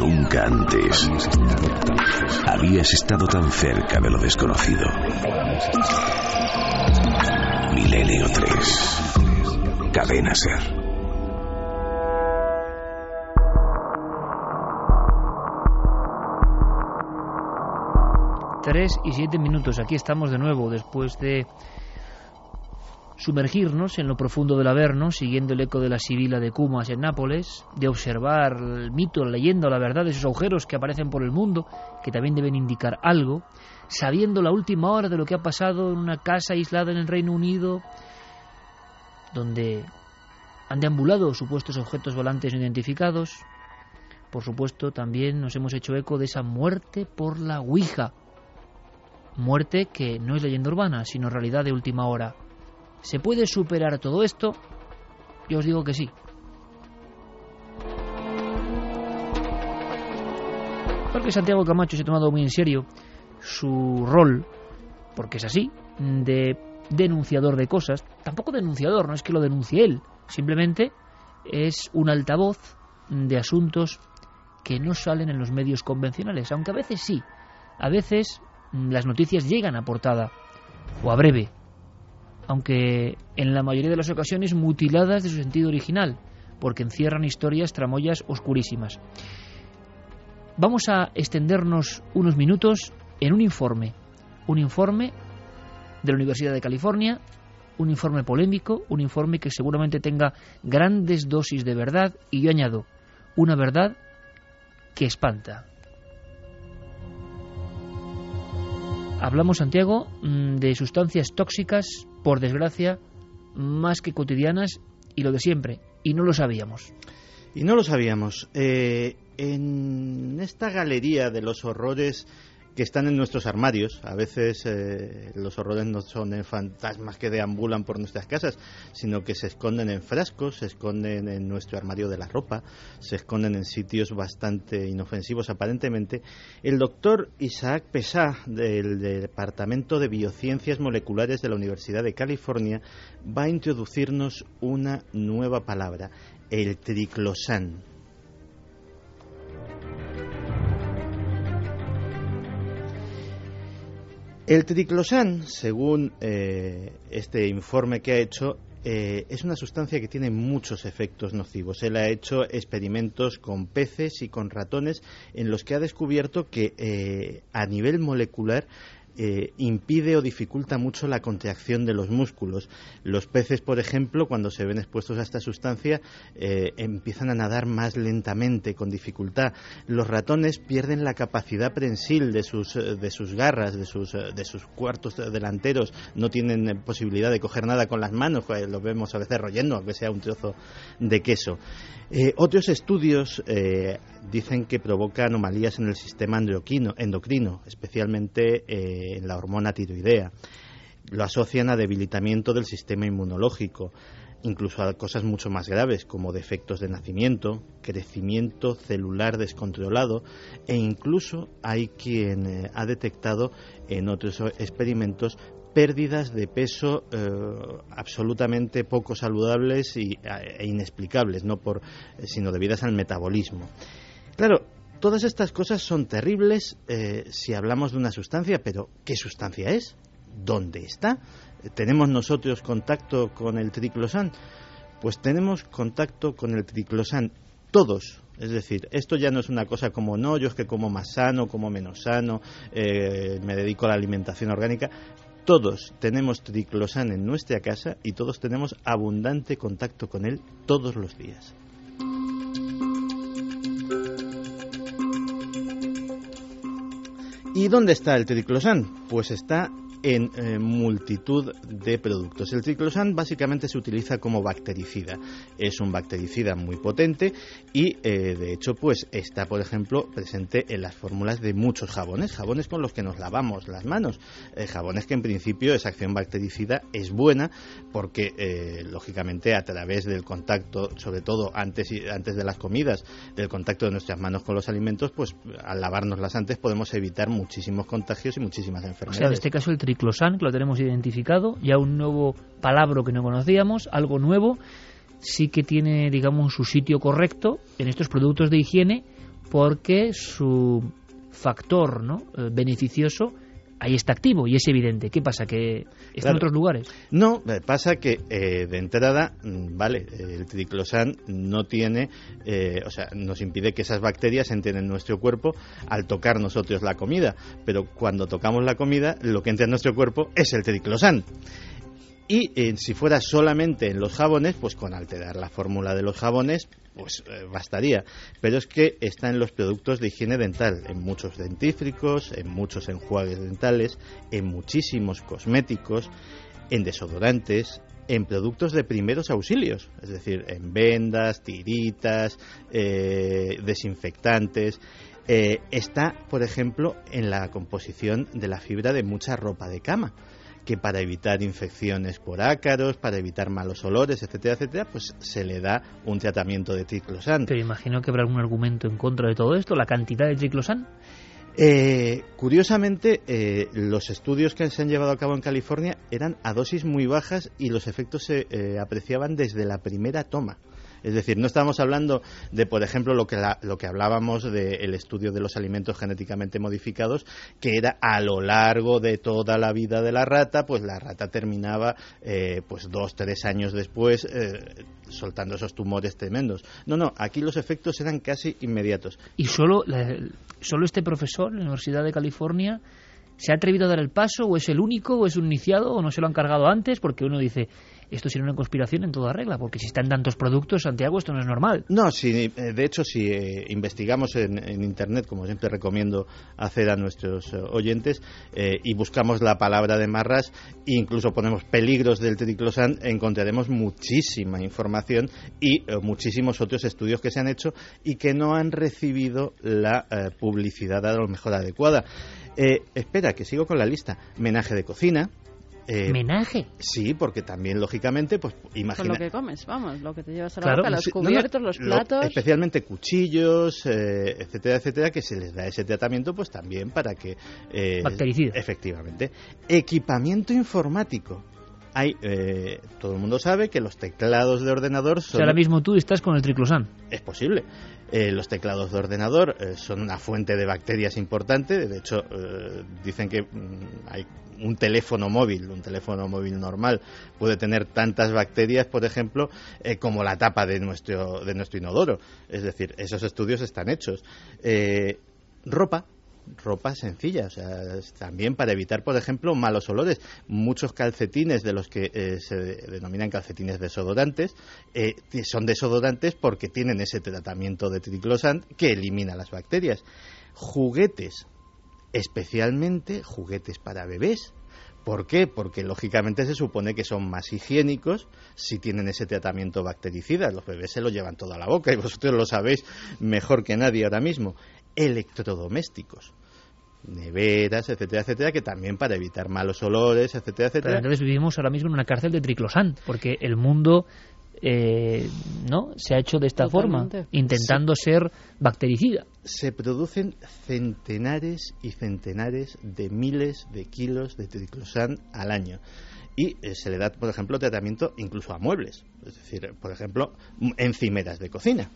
Nunca antes habías estado tan cerca de lo desconocido. Milenio 3. Cadena Ser. 3 y 7 minutos. Aquí estamos de nuevo después de sumergirnos en lo profundo del Averno, siguiendo el eco de la Sibila de Cumas en Nápoles, de observar el mito, la leyenda, la verdad de esos agujeros que aparecen por el mundo, que también deben indicar algo, sabiendo la última hora de lo que ha pasado en una casa aislada en el Reino Unido, donde han deambulado supuestos objetos volantes no identificados. Por supuesto, también nos hemos hecho eco de esa muerte por la Ouija. Muerte que no es leyenda urbana, sino realidad de última hora. ¿Se puede superar todo esto? Yo os digo que sí. Porque Santiago Camacho se ha tomado muy en serio su rol, porque es así, de denunciador de cosas. Tampoco denunciador, no es que lo denuncie él, simplemente es un altavoz de asuntos que no salen en los medios convencionales, aunque a veces sí. A veces las noticias llegan a portada o a breve, aunque en la mayoría de las ocasiones mutiladas de su sentido original, porque encierran historias tramoyas oscurísimas. Vamos a extendernos unos minutos en un informe, un informe de la Universidad de California, un informe polémico, un informe que seguramente tenga grandes dosis de verdad y yo añado, una verdad que espanta. Hablamos, Santiago, mm, de sustancias tóxicas, por desgracia, más que cotidianas y lo de siempre, y no lo sabíamos. Y no lo sabíamos. Eh, en esta galería de los horrores que están en nuestros armarios. A veces eh, los horrores no son fantasmas que deambulan por nuestras casas, sino que se esconden en frascos, se esconden en nuestro armario de la ropa, se esconden en sitios bastante inofensivos aparentemente. El doctor Isaac Pesá, del Departamento de Biociencias Moleculares de la Universidad de California, va a introducirnos una nueva palabra, el triclosan. El triclosan, según eh, este informe que ha hecho, eh, es una sustancia que tiene muchos efectos nocivos. Él ha hecho experimentos con peces y con ratones en los que ha descubierto que eh, a nivel molecular eh, impide o dificulta mucho la contracción de los músculos. Los peces, por ejemplo, cuando se ven expuestos a esta sustancia, eh, empiezan a nadar más lentamente, con dificultad. Los ratones pierden la capacidad prensil de sus, eh, de sus garras, de sus, de sus cuartos delanteros, no tienen posibilidad de coger nada con las manos, pues, lo vemos a veces royendo, aunque sea un trozo de queso. otros estudios dicen que provoca anomalías en el sistema endocrino, endocrino especialmente en la hormona tiroidea. Lo asocian a debilitamiento del sistema inmunológico, incluso a cosas mucho más graves como defectos de nacimiento, crecimiento celular descontrolado e incluso hay quien eh, ha detectado en otros experimentos pérdidas de peso eh, absolutamente poco saludables y, e inexplicables, no por, sino debidas al metabolismo. Claro, Todas estas cosas son terribles eh, si hablamos de una sustancia, pero ¿qué sustancia es? ¿Dónde está? ¿Tenemos nosotros contacto con el triclosan? Pues tenemos contacto con el triclosan todos. Es decir, esto ya no es una cosa como no, yo es que como más sano, como menos sano, eh, me dedico a la alimentación orgánica. Todos tenemos triclosan en nuestra casa y todos tenemos abundante contacto con él todos los días. ¿Y dónde está el triclosan? Pues está en eh, multitud de productos. El triclosan básicamente se utiliza como bactericida. Es un bactericida muy potente y eh, de hecho pues está por ejemplo presente en las fórmulas de muchos jabones, jabones con los que nos lavamos las manos, eh, jabones que en principio esa acción bactericida es buena porque lógicamente a través del contacto, sobre todo antes, y, antes de las comidas, del contacto de nuestras manos con los alimentos, pues al lavárnoslas antes podemos evitar muchísimos contagios y muchísimas enfermedades. en este caso el triclosan, lo tenemos identificado, ya un nuevo palabra que no conocíamos, algo nuevo, sí que tiene, digamos, su sitio correcto en estos productos de higiene porque su factor ¿no? Eh, beneficioso ahí está activo y es evidente. ¿Qué pasa? ¿Que está en otros lugares? No, eh, pasa que eh, de entrada, mm, vale, el triclosan no tiene, o sea, nos impide que esas bacterias entren en nuestro cuerpo al tocar nosotros la comida, pero cuando tocamos la comida, lo que entra en nuestro cuerpo es el triclosan. Y si fuera solamente en los jabones, pues con alterar la fórmula de los jabones, pues eh, bastaría. Pero es que está en los productos de higiene dental, en muchos dentífricos, en muchos enjuagues dentales, en muchísimos cosméticos, en desodorantes, en productos de primeros auxilios, es decir, en vendas, tiritas, eh, desinfectantes. Eh, está, por ejemplo, en la composición de la fibra de mucha ropa de cama que para evitar infecciones por ácaros, para evitar malos olores, etcétera, etcétera, pues se le da un tratamiento de triclosan. Pero imagino que habrá algún argumento en contra de todo esto, la cantidad de triclosan. Eh, curiosamente, eh, los estudios que se han llevado a cabo en California eran a dosis muy bajas y los efectos se eh, apreciaban desde la primera toma. Es decir, no estamos hablando de, por ejemplo, lo que, lo que hablábamos del estudio de los alimentos genéticamente modificados, que era a lo largo de toda la vida de la rata, pues la rata terminaba eh, pues dos, tres años después eh, soltando esos tumores tremendos. No, no, aquí los efectos eran casi inmediatos. ¿Y solo, solo este profesor en la Universidad de California se ha atrevido a dar el paso o es el único o es un iniciado o no se lo han cargado antes? Porque uno dice, esto sería una conspiración en toda regla, porque si están tantos productos, Santiago, esto no es normal. No, si, eh, de hecho, si eh, investigamos en, Internet, como siempre recomiendo hacer a nuestros eh, oyentes, y buscamos la palabra de marras, incluso ponemos peligros del triclosan, encontraremos muchísima información y muchísimos otros estudios que se han hecho y que no han recibido la publicidad a lo mejor adecuada. Espera, que sigo con la lista. Menaje de cocina, eh, ¿Menaje? Sí, porque también, lógicamente, pues imagina... Con lo que comes, vamos, lo que te llevas a la boca, los cubiertos, los platos... especialmente cuchillos, eh, etcétera, etcétera, que se les da ese tratamiento, pues también para que... Eh, Bactericida. Efectivamente. Equipamiento informático. Hay, eh, todo el mundo sabe que los teclados de ordenador son... O sea, ahora mismo tú estás con el triclosan. Es posible. Eh, los teclados de ordenador eh, son una fuente de bacterias importante. De hecho, eh, dicen que mm, hay un teléfono móvil, un teléfono móvil normal, puede tener tantas bacterias, por ejemplo, como la tapa de nuestro, de nuestro inodoro. Es decir, esos estudios están hechos. ropa, ropa sencilla, o sea, también para evitar, por ejemplo, malos olores. Muchos calcetines de los que eh, se denominan calcetines desodorantes eh, son desodorantes porque tienen ese tratamiento de triclosan que elimina las bacterias. Juguetes, especialmente juguetes para bebés. ¿Por qué? Porque lógicamente se supone que son más higiénicos si tienen ese tratamiento bactericida. Los bebés se lo llevan todo a la boca y vosotros lo sabéis mejor que nadie ahora mismo. Electrodomésticos. Neveras, etcétera, etcétera, que también para evitar malos olores, etcétera, etcétera. entonces vivimos ahora mismo en una cárcel de triclosan, porque el mundo eh, no se ha hecho de esta forma, intentando ser bactericida. Se producen centenares y centenares de miles de kilos de triclosan al año. Y eh, se le da, por ejemplo, tratamiento incluso a muebles, es decir, por ejemplo, encimeras de cocina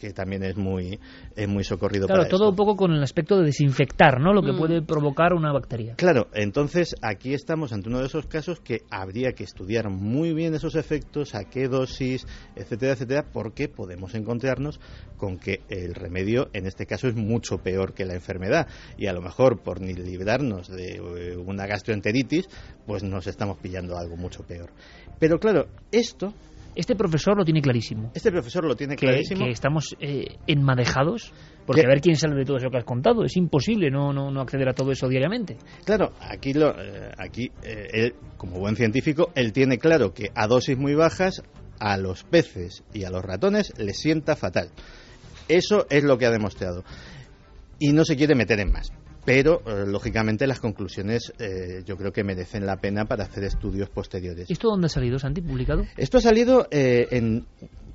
que también es muy, es muy socorrido claro, para todo un poco con el aspecto de desinfectar, ¿no? Lo que mm. puede provocar una bacteria. Claro, entonces aquí estamos ante uno de esos casos que habría que estudiar muy bien esos efectos, a qué dosis, etcétera, etcétera, porque podemos encontrarnos con que el remedio en este caso es mucho peor que la enfermedad y a lo mejor por ni librarnos de eh, una gastroenteritis, pues nos estamos pillando algo mucho peor. Pero claro, esto este profesor lo tiene clarísimo. Este profesor lo tiene clarísimo. Que, estamos eh, enmadejados, porque a ver quién sale de todo eso que has contado. Es imposible no, no, no acceder a todo eso diariamente. Claro, aquí, lo, eh, aquí eh, él, como buen científico, él tiene claro que a dosis muy bajas a los peces y a los ratones les sienta fatal. Eso es lo que ha demostrado. Y no se quiere meter en más pero eh, lógicamente las conclusiones eh, yo creo que merecen la pena para hacer estudios posteriores. ¿Esto dónde ha salido, Santi, publicado? Esto ha salido eh, en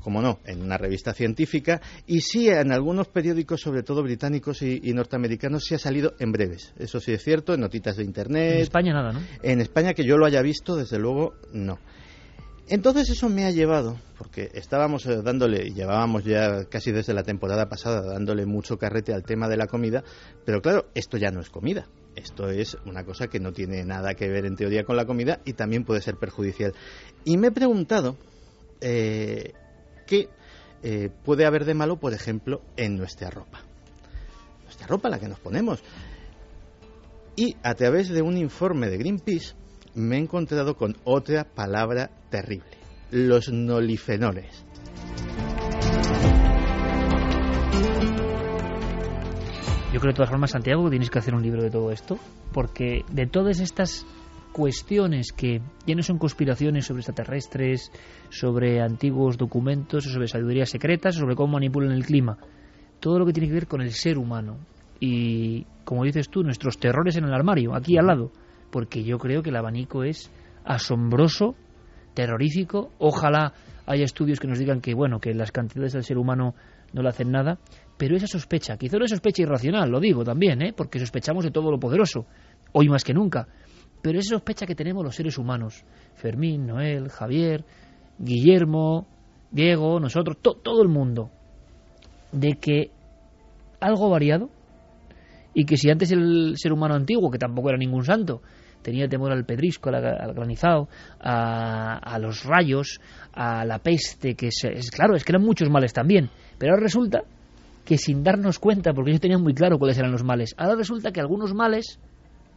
como no, en una revista científica y sí en algunos periódicos, sobre todo británicos y, norteamericanos, sí ha salido en breves. Eso sí es cierto, en notitas de internet. En España nada, ¿no? En España que yo lo haya visto, desde luego, no. Entonces eso me ha llevado, porque estábamos eh, dándole, llevábamos ya casi desde la temporada pasada dándole mucho carrete al tema de la comida, pero claro, esto ya no es comida. Esto es una cosa que no tiene nada que ver en teoría con la comida y también puede ser perjudicial. Y me he preguntado eh, qué eh, puede haber de malo, por ejemplo, en nuestra ropa. Nuestra ropa, la que nos ponemos. Y a través de un informe de Greenpeace me he encontrado con otra palabra terrible, los nolifenoles. Yo creo de todas formas, Santiago, que tienes que hacer un libro de todo esto, porque de todas estas cuestiones que ya no son conspiraciones sobre extraterrestres, sobre antiguos documentos, sobre sabidurías secretas, sobre cómo manipulan el clima, todo lo que tiene que ver con el ser humano y, como dices tú, nuestros terrores en el armario, aquí al lado, porque yo creo que el abanico es asombroso, terrorífico, ojalá haya estudios que nos digan que, bueno, que las cantidades del ser humano no le hacen nada, pero esa sospecha, quizá una sospecha irracional, lo digo también, ¿eh? porque sospechamos de todo lo poderoso, hoy más que nunca, pero esa sospecha que tenemos los seres humanos, Fermín, Noel, Javier, Guillermo, Diego, nosotros, todo el mundo, de que algo variado, y que si antes el ser humano antiguo, que tampoco era ningún santo, tenía temor al pedrisco, al, granizado, a, los rayos, a la peste, que es, claro, es que eran muchos males también, pero ahora resulta que sin darnos cuenta, porque ellos tenían muy claro cuáles eran los males, ahora resulta que algunos males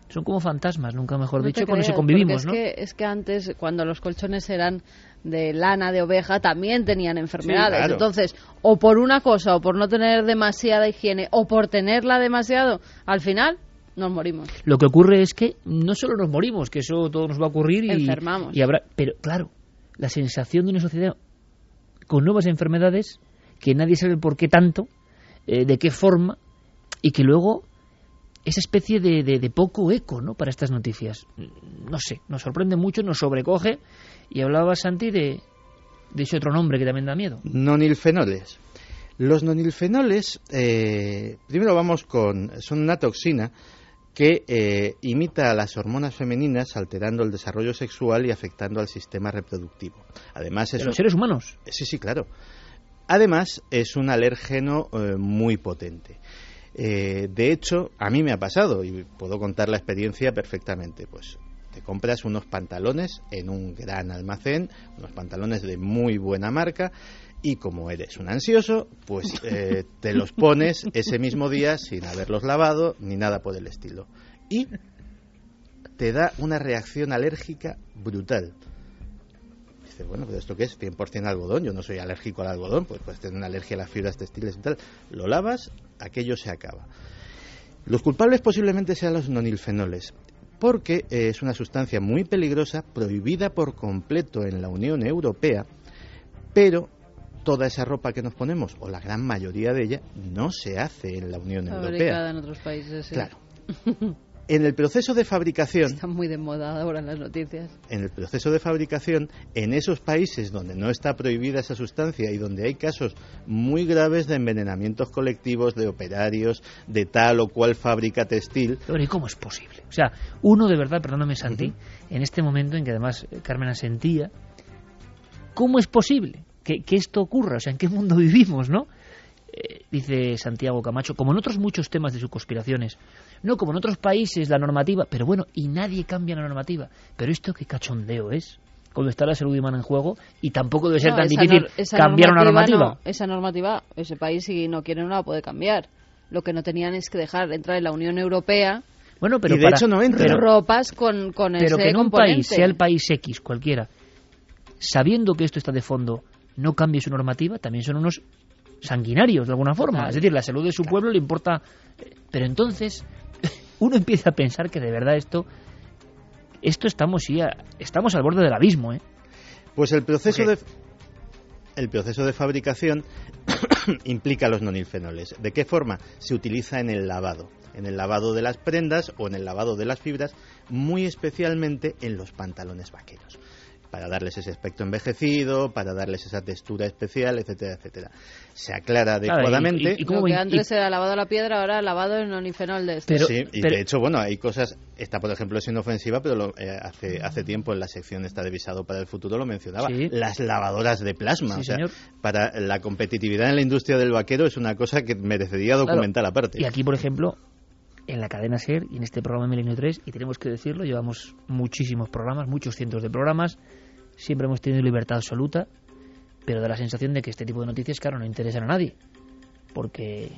son como fantasmas, nunca mejor dicho, cuando se convivimos, es ¿no? Que, es que antes, cuando los colchones eran de lana, de oveja, también tenían enfermedades. Entonces, o por una cosa, o por no tener demasiada higiene, o por tenerla demasiado, al final nos morimos. Lo que ocurre es que no solo nos morimos, que eso todo nos va a ocurrir y, Enfermamos. y habrá, pero claro, la sensación de una sociedad con nuevas enfermedades que nadie sabe por qué tanto eh, de qué forma, y que luego esa especie de, de, poco eco ¿no? para estas noticias. No sé, nos sorprende mucho, nos sobrecoge. Y hablaba Santi de, de ese otro nombre que también da miedo. Nonilfenoles. Los nonilfenoles, eh, primero vamos con, son una toxina que eh, imita a las hormonas femeninas alterando el desarrollo sexual y afectando al sistema reproductivo. Además, ¿De los seres humanos? Sí, sí, claro. Además, es un alérgeno eh, muy potente. Eh, de hecho, a mí me ha pasado y puedo contar la experiencia perfectamente. Pues te compras unos pantalones en un gran almacén, unos pantalones de muy buena marca y como eres un ansioso, pues eh, te los pones ese mismo día sin haberlos lavado ni nada por el estilo. Y te da una reacción alérgica brutal bueno, pero ¿esto qué es? 100% algodón, yo no soy alérgico al algodón, pues puedes tener una alergia a las fibras textiles y tal. Lo lavas, aquello se acaba. Los culpables posiblemente sean los nonilfenoles, porque eh, es una sustancia muy peligrosa, prohibida por completo en la Unión Europea, pero toda esa ropa que nos ponemos, o la gran mayoría de ella, no se hace en la Unión Europea. en otros países. Claro. En el proceso de fabricación. Está muy de moda ahora en las noticias. En el proceso de fabricación, en esos países donde no está prohibida esa sustancia y donde hay casos muy graves de envenenamientos colectivos de operarios de tal o cual fábrica textil. Pero ¿y cómo es posible? O sea, uno de verdad, perdóname Santi, en este momento en que además eh, Carmen asentía, ¿cómo es posible que, que esto ocurra? O sea, ¿en qué mundo vivimos, no? Eh, dice Santiago Camacho, como en otros muchos temas de sus conspiraciones, no como en otros países la normativa, pero bueno, y nadie cambia la normativa. Pero esto qué cachondeo es cuando está la salud humana en juego y tampoco debe ser tan difícil cambiar una normativa. esa normativa, ese país si no quiere no la puede cambiar. Lo que no tenían es que dejar entrar en la Unión Europea bueno, pero y de hecho no entra. Pero, ropas con, con pero que en un país, sea el país X, cualquiera, sabiendo que esto está de fondo, no cambie su normativa, también son unos sanguinarios de alguna forma. Es decir, la salud de su pueblo le importa. Pero entonces uno empieza a pensar que de verdad esto esto estamos estamos al borde del abismo, ¿eh? Pues el proceso de el proceso de fabricación implica los nonilfenoles. ¿De qué forma? Se utiliza en el lavado, en el lavado de las prendas o en el lavado de las fibras, muy especialmente en los pantalones vaqueros. Para darles ese aspecto envejecido, para darles esa textura especial, etcétera, etcétera. Se aclara adecuadamente. y, como que antes era lavado a la piedra, ahora lavado en onifenol de este. sí, y de hecho, bueno, hay cosas, esta por ejemplo es inofensiva, pero eh, hace, hace tiempo en la sección esta de visado para el futuro lo mencionaba, las lavadoras de plasma. o sea, para la competitividad en la industria del vaquero es una cosa que merecería documentar aparte. Y aquí, por ejemplo, en la cadena SER y en este programa Milenio 3, y tenemos que decirlo, llevamos muchísimos programas, muchos cientos de programas, siempre hemos tenido libertad absoluta, pero da la sensación de que este tipo de noticias, claro, no interesan a nadie. Porque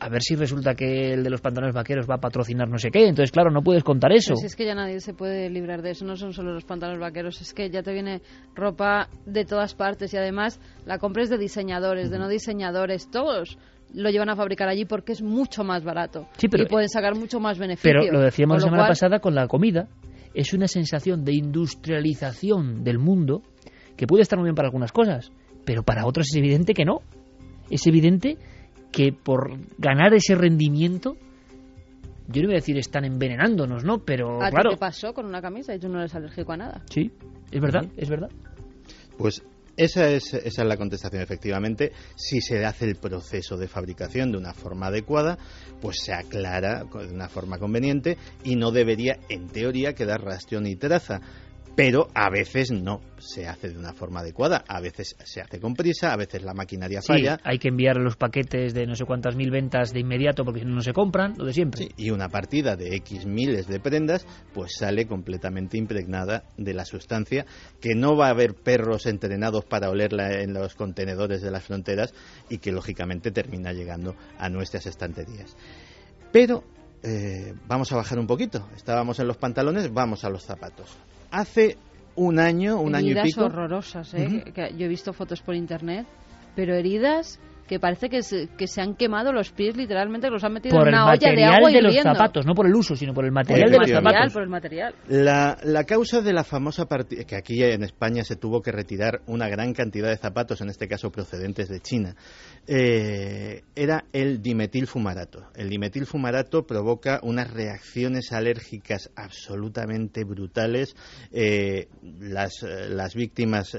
a ver si resulta que el de los pantalones vaqueros va a patrocinar no sé qué. Entonces, claro, no puedes contar eso. Pues es que ya nadie se puede librar de eso. No son solo los pantalones vaqueros, es que ya te viene ropa de todas partes y además la compras de diseñadores, de no diseñadores, todos lo llevan a fabricar allí porque es mucho más barato y pueden sacar mucho más beneficio. Pero lo decíamos la semana pasada con la comida, es una sensación de industrialización del mundo que puede estar muy bien para algunas cosas, pero para otras es evidente que no. Es evidente que por ganar ese rendimiento yo no voy a decir están envenenándonos, ¿no? Pero ¿A claro. ¿Qué pasó con una camisa y tú no eres alérgico a nada? Sí, es verdad, es verdad. Pues esa es, esa es la contestación, efectivamente. Si se hace el proceso de fabricación de una forma adecuada, pues se aclara de una forma conveniente y no debería, en teoría, quedar rastro ni traza pero a veces no se hace de una forma adecuada, a veces se hace con prisa, a veces la maquinaria falla. hay que enviar los paquetes de no sé cuántas mil ventas de inmediato porque si no, no se compran, lo de siempre. y una partida de X miles de prendas, pues sale completamente impregnada de la sustancia, que no va a haber perros entrenados para olerla en los contenedores de las fronteras y que lógicamente termina llegando a nuestras estanterías. Pero eh, vamos a bajar un poquito. Estábamos en los pantalones, vamos a los zapatos hace un año, un año y pico. horrorosas, ¿eh? yo he visto fotos por internet, pero heridas que parece que se, que se han quemado los pies literalmente, los han metido en una olla de agua de los zapatos, no por el uso, sino por el material de los zapatos. Por el material. La, la causa de la famosa partida, que aquí en España se tuvo que retirar una gran cantidad de zapatos, en este caso procedentes de China, eh, era el dimetilfumarato. El dimetilfumarato provoca unas reacciones alérgicas absolutamente brutales. Eh, las, eh, las víctimas,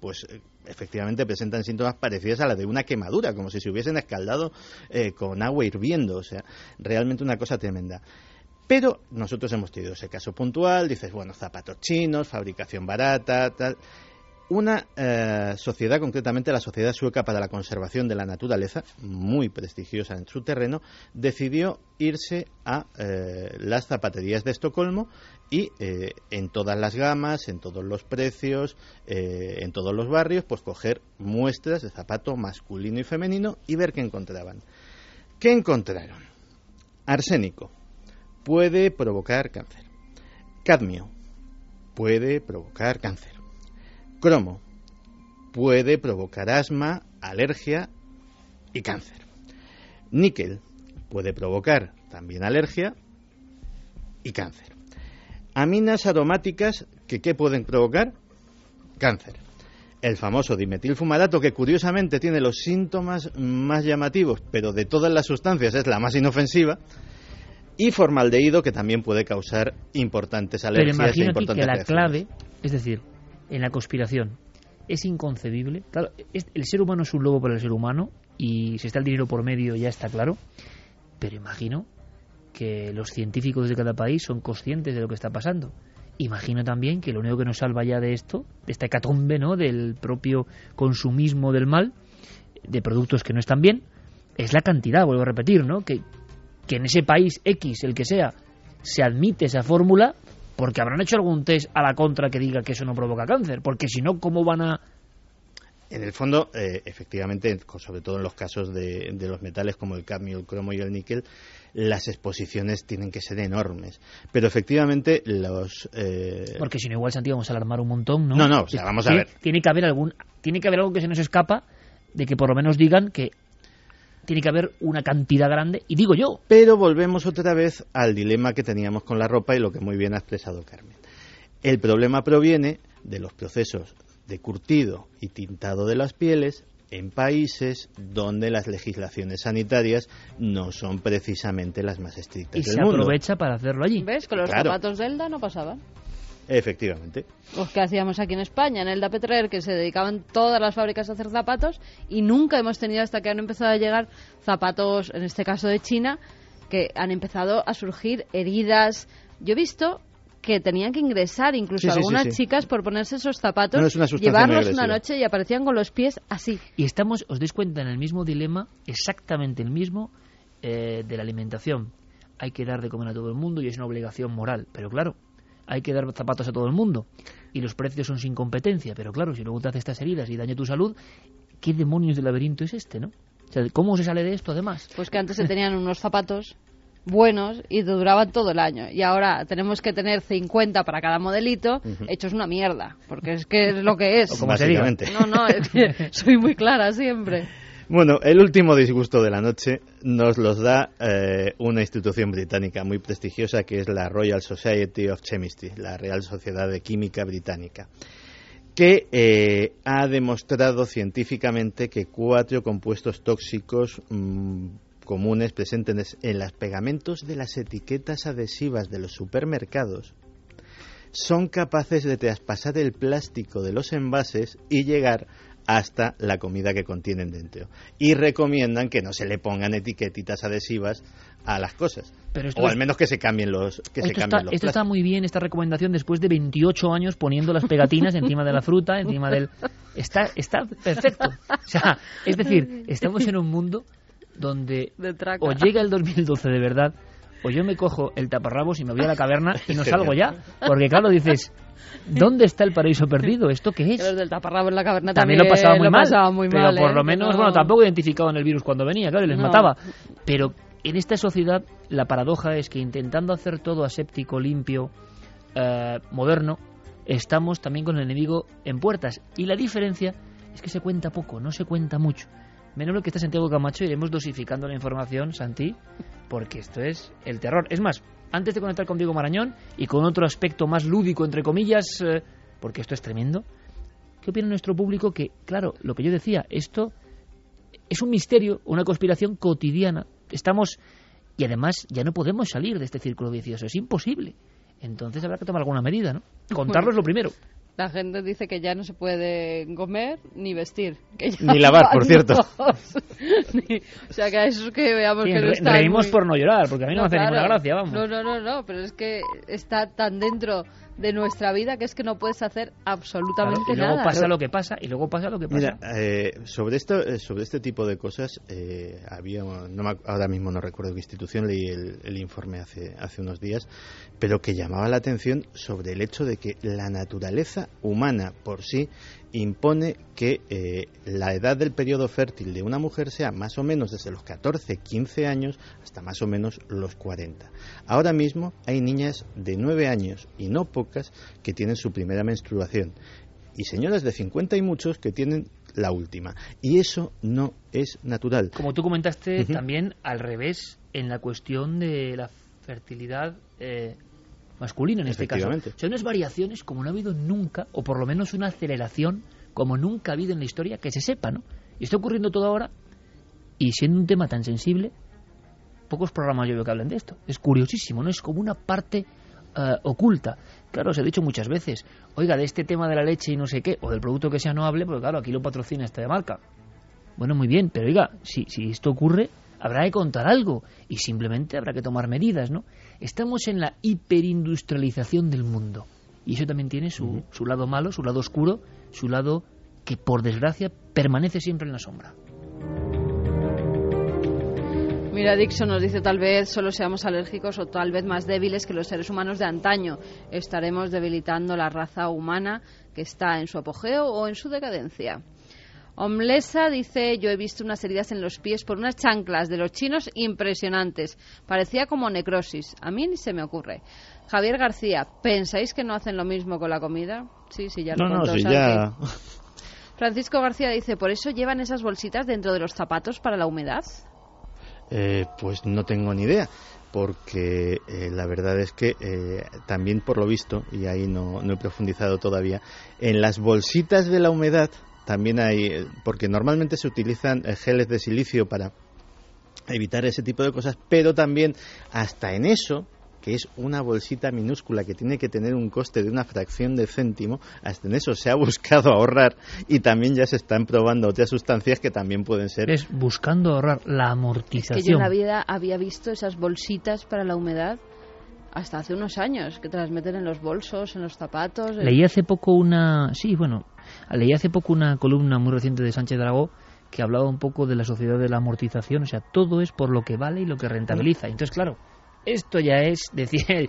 pues efectivamente presentan síntomas parecidos a la de una quemadura, como si se hubiesen escaldado eh, con agua hirviendo, o sea, realmente una cosa tremenda. Pero nosotros hemos tenido ese caso puntual, dices, bueno, zapatos chinos, fabricación barata, tal. Una eh, sociedad, concretamente la Sociedad Sueca para la Conservación de la Naturaleza, muy prestigiosa en su terreno, decidió irse a eh, las zapaterías de Estocolmo y eh, en todas las gamas, en todos los precios, en todos los barrios, pues coger muestras de zapato masculino y femenino y ver qué encontraban. ¿Qué encontraron? Arsénico puede provocar cáncer. Cadmio puede provocar cáncer cromo puede provocar asma, alergia y cáncer. Níquel puede provocar también alergia y cáncer. Aminas aromáticas que ¿qué pueden provocar? Cáncer. El famoso dimetilfumarato que curiosamente tiene los síntomas más llamativos, pero de todas las sustancias es la más inofensiva. Y formaldehído que también puede causar importantes alergias pero e importantes que la clave, es decir, en la conspiración. Es inconcebible. Claro, el ser humano es un lobo para el ser humano y si está el dinero por medio ya está claro. Pero imagino que los científicos de cada país son conscientes de lo que está pasando. Imagino también que lo único que nos salva ya de esto, de esta hecatombe, ¿no? del propio consumismo del mal, de productos que no están bien, es la cantidad, vuelvo a repetir, ¿no? Que, que en ese país X, el que sea, se admite esa fórmula porque habrán hecho algún test a la contra que diga que eso no provoca cáncer, porque si no, ¿cómo van a...? En el fondo, eh, efectivamente, sobre todo en los casos de, los metales como el cadmio, el cromo y el níquel, las exposiciones tienen que ser enormes. Pero efectivamente los... Eh, porque si no, igual, Santiago, vamos a alarmar un montón, ¿no? No, no, o sea, vamos a ver. Tiene que haber algún... Tiene que haber algo que se nos escapa de que por lo menos digan que tiene que haber una cantidad grande, y digo yo. Pero volvemos otra vez al dilema que teníamos con la ropa y lo que muy bien ha expresado Carmen. El problema proviene de los procesos de curtido y tintado de las pieles en países donde las legislaciones sanitarias no son precisamente las más estrictas y del se aprovecha para hacerlo allí. ¿Ves? Que los zapatos de Elda no pasaban. Efectivamente. Los que hacíamos aquí en España, en el Dapetrer, que se dedicaban todas las fábricas a hacer zapatos y nunca hemos tenido hasta que han empezado a llegar zapatos, en este caso de China, que han empezado a surgir heridas. Yo he visto que tenían que ingresar incluso algunas chicas por ponerse esos zapatos, llevarlos una noche y aparecían con los pies así. Y estamos, os dais cuenta, en el mismo dilema, exactamente el mismo, eh, de la alimentación. Hay que dar de comer a todo el mundo y es una obligación moral, pero claro, hay que dar zapatos a todo el mundo y los precios son sin competencia, pero claro, si luego te hace estas heridas y daña tu salud, ¿qué demonios de laberinto es este, no? O sea, ¿cómo se sale de esto además? Pues que antes se tenían unos zapatos buenos y duraban todo el año. Y ahora tenemos que tener 50 para cada modelito, hechos una mierda, porque es que es lo que es. Como Básicamente. No, no, es que soy muy clara siempre. Bueno, el último disgusto de la noche nos los da eh, una institución británica muy prestigiosa que es la Royal Society of Chemistry, la Real Sociedad de Química Británica, que eh, ha demostrado científicamente que cuatro compuestos tóxicos mm, comunes presentes en los pegamentos de las etiquetas adhesivas de los supermercados son capaces de traspasar el plástico de los envases y llegar hasta la comida que contienen dentro. Y recomiendan que no se le pongan etiquetitas adhesivas a las cosas. o al menos que se cambien los que se cambien Esto está muy bien, esta recomendación, después de 28 años poniendo las pegatinas encima de la fruta, encima del... Está, está perfecto. O sea, es decir, estamos en un mundo donde o llega el 2012 de verdad, o yo me cojo el taparrabos y me voy a la caverna y no salgo ya. Porque claro, dices, ¿dónde está el paraíso perdido? ¿Esto qué es? Los del taparrabos en la caverna también, lo pasaba muy mal. pero por ¿eh? lo menos, bueno, tampoco identificaban el virus cuando venía, claro, y les mataba. Pero en esta sociedad la paradoja es que intentando hacer todo aséptico, limpio, eh, moderno, estamos también con el enemigo en puertas. Y la diferencia es que se cuenta poco, no se cuenta mucho. Menos lo que está Santiago Camacho, iremos dosificando la información, Santi, porque esto es el terror. Es más, antes de conectar con Diego Marañón y con otro aspecto más lúdico, entre comillas, eh, porque esto es tremendo, ¿qué opina nuestro público? Que, claro, lo que yo decía, esto es un misterio, una conspiración cotidiana. Estamos, y además ya no podemos salir de este círculo vicioso, es imposible. Entonces habrá que tomar alguna medida, ¿no? Contarlo es lo primero. La gente dice que ya no se puede comer ni vestir. ni lavar, por cierto. o sea, que a eso es que veamos que no está Reímos por no llorar, porque a mí no, me hace ninguna gracia, vamos. No, no, no, no, pero es que está tan dentro de nuestra vida que es que no puedes hacer absolutamente y luego nada. pasa lo que pasa y luego pasa lo que pasa. Mira, eh, sobre esto, eh, sobre este tipo de cosas eh, había, no ahora mismo no recuerdo qué institución leí el, el, informe hace hace unos días, pero que llamaba la atención sobre el hecho de que la naturaleza humana por sí impone que eh, la edad del periodo fértil de una mujer sea más o menos desde los 14, 15 años hasta más o menos los 40. Ahora mismo hay niñas de 9 años y no pocas que tienen su primera menstruación y señoras de 50 y muchos que tienen la última. Y eso no es natural. Como tú comentaste también al revés en la cuestión de la fertilidad eh, masculino en este caso. Son unas variaciones como no ha habido nunca, o por lo menos una aceleración como nunca ha habido en la historia, que se sepa, ¿no? Y está ocurriendo todo ahora, y siendo un tema tan sensible, pocos programas yo veo que hablan de esto. Es curiosísimo, ¿no? Es como una parte eh, oculta. Claro, se ha dicho muchas veces, oiga, de este tema de la leche y no sé qué, o del producto que sea no hable, porque claro, aquí lo patrocina esta de marca. Bueno, muy bien, pero oiga, si, si esto ocurre, habrá que contar algo y simplemente habrá que tomar medidas, ¿no? Estamos en la hiperindustrialización del mundo y eso también tiene su, su lado malo, su lado oscuro, su lado que por desgracia permanece siempre en la sombra. Mira, Dixon nos dice tal vez solo seamos alérgicos o tal vez más débiles que los seres humanos de antaño. Estaremos debilitando la raza humana que está en su apogeo o en su decadencia. Omlesa dice, yo he visto unas heridas en los pies por unas chanclas de los chinos impresionantes. Parecía como necrosis. A mí ni se me ocurre. Javier García, ¿pensáis que no hacen lo mismo con la comida? Sí, sí, ya lo no, no, ya... Francisco García dice, ¿por eso llevan esas bolsitas dentro de los zapatos para la humedad? Eh, pues no tengo ni idea porque eh, la verdad es que eh, también por lo visto, y ahí no, no, he profundizado todavía, en las bolsitas de la humedad también hay, porque normalmente se utilizan eh, geles de silicio para evitar ese tipo de cosas, pero también hasta en eso que es una bolsita minúscula que tiene que tener un coste de una fracción de céntimo, hasta en eso se ha buscado ahorrar y también ya se están probando otras sustancias que también pueden ser. Es buscando ahorrar la amortización. Es que yo en la vida había visto esas bolsitas para la humedad hasta hace unos años, que te las meten en los bolsos, en los zapatos. Leí hace poco una. Sí, bueno, leí hace poco una columna muy reciente de Sánchez Dragó que hablaba un poco de la sociedad de la amortización, o sea, todo es por lo que vale y lo que rentabiliza. Entonces, claro, esto ya es decir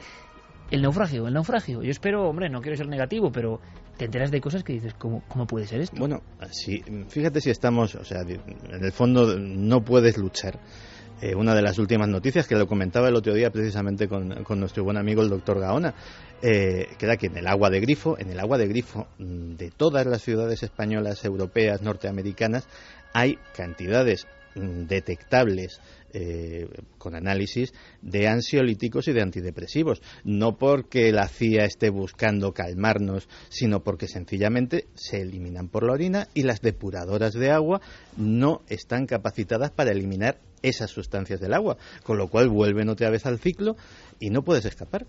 el naufragio, el naufragio. Yo espero, hombre, no quiero ser negativo, pero te enteras de cosas que dices, ¿cómo, puede ser esto? Bueno, así, fíjate si estamos, o sea, en el fondo no puedes luchar. Eh, una de las últimas noticias que lo comentaba el otro día precisamente con, nuestro buen amigo el doctor Gaona, eh, que era que en el agua de grifo, en el agua de grifo mm, de todas las ciudades españolas, europeas, norteamericanas, hay cantidades mm, detectables eh, con análisis de ansiolíticos y de antidepresivos. No porque la CIA esté buscando calmarnos, sino porque sencillamente se eliminan por la orina y las depuradoras de agua no están capacitadas para eliminar esas sustancias del agua, con lo cual vuelven otra vez al ciclo y no puedes escapar.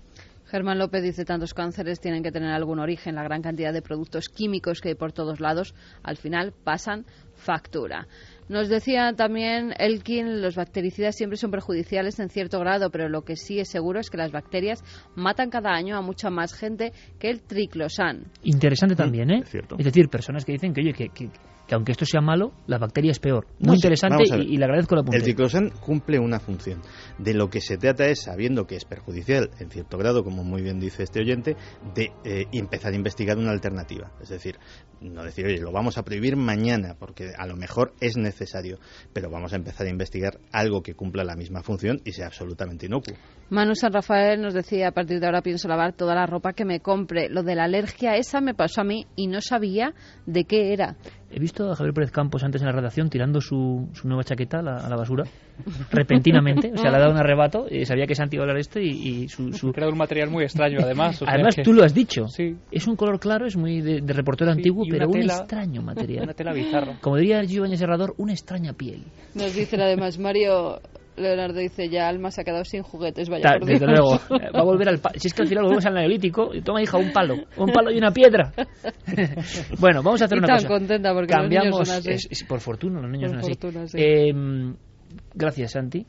Germán López dice tantos cánceres tienen que tener algún origen, la gran cantidad de productos químicos que hay por todos lados al final pasan factura. Nos decía también Elkin, los bactericidas siempre son perjudiciales en cierto grado, pero lo que sí es seguro es que las bacterias matan cada año a mucha más gente que el triclosan. Interesante también, ¿eh? Es, decir, personas que dicen que, oye, que, que aunque esto sea malo, la bacteria es peor. Muy interesante y, le agradezco la punta. El triclosan cumple una función. De lo que se trata es, sabiendo que es perjudicial en cierto grado, como muy bien dice este oyente, de eh, empezar a investigar una alternativa. Es decir, no decir, oye, lo vamos a prohibir mañana, porque a lo mejor es necesario, pero vamos a empezar a investigar algo que cumpla la misma función y sea absolutamente inocuo. Manu San Rafael nos decía, a partir de ahora pienso lavar toda la ropa que me compre. Lo de la alergia esa me pasó a mí y no sabía de qué era. He visto a Javier Pérez Campos antes en la redacción tirando su, su nueva chaqueta a la, basura, repentinamente. O sea, le ha dado un arrebato, y sabía que Santi iba a hablar esto y, y su, su... Era un material muy extraño, además. además, tú lo has dicho. Sí. Es un color claro, es muy de, reportero antiguo, pero un extraño material. Una tela bizarra. Como diría Giovanni Serrador, una extraña piel. Nos dicen además, Mario, Leonardo dice, ya Alma se ha quedado sin juguetes, vaya por Desde luego, va a volver al Si es que al final volvemos al neolítico, toma hija un palo, un palo y una piedra. bueno, vamos a hacer una tan cosa. contenta porque Cambiamos, los niños son así. por fortuna, los niños son así. Eh, gracias, Santi.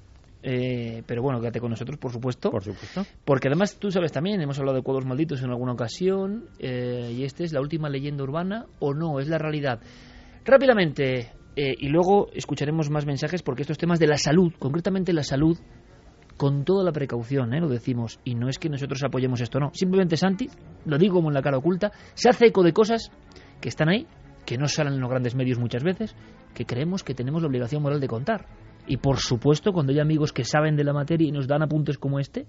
Eh, pero bueno, quédate con nosotros, por supuesto. Por supuesto. Porque además tú sabes también, hemos hablado de cuadros malditos en alguna ocasión, eh, y este es la última leyenda urbana o no, es la realidad. Rápidamente, eh, y luego escucharemos más mensajes porque estos temas de la salud, concretamente la salud, con toda la precaución, ¿eh? lo decimos, y no es que nosotros apoyemos esto, no. Simplemente Santi, lo digo como en la cara oculta, se hace eco de cosas que están ahí, que no salen en los grandes medios muchas veces, que creemos que tenemos la obligación moral de contar. Y por supuesto, cuando hay amigos que saben de la materia y nos dan apuntes como este,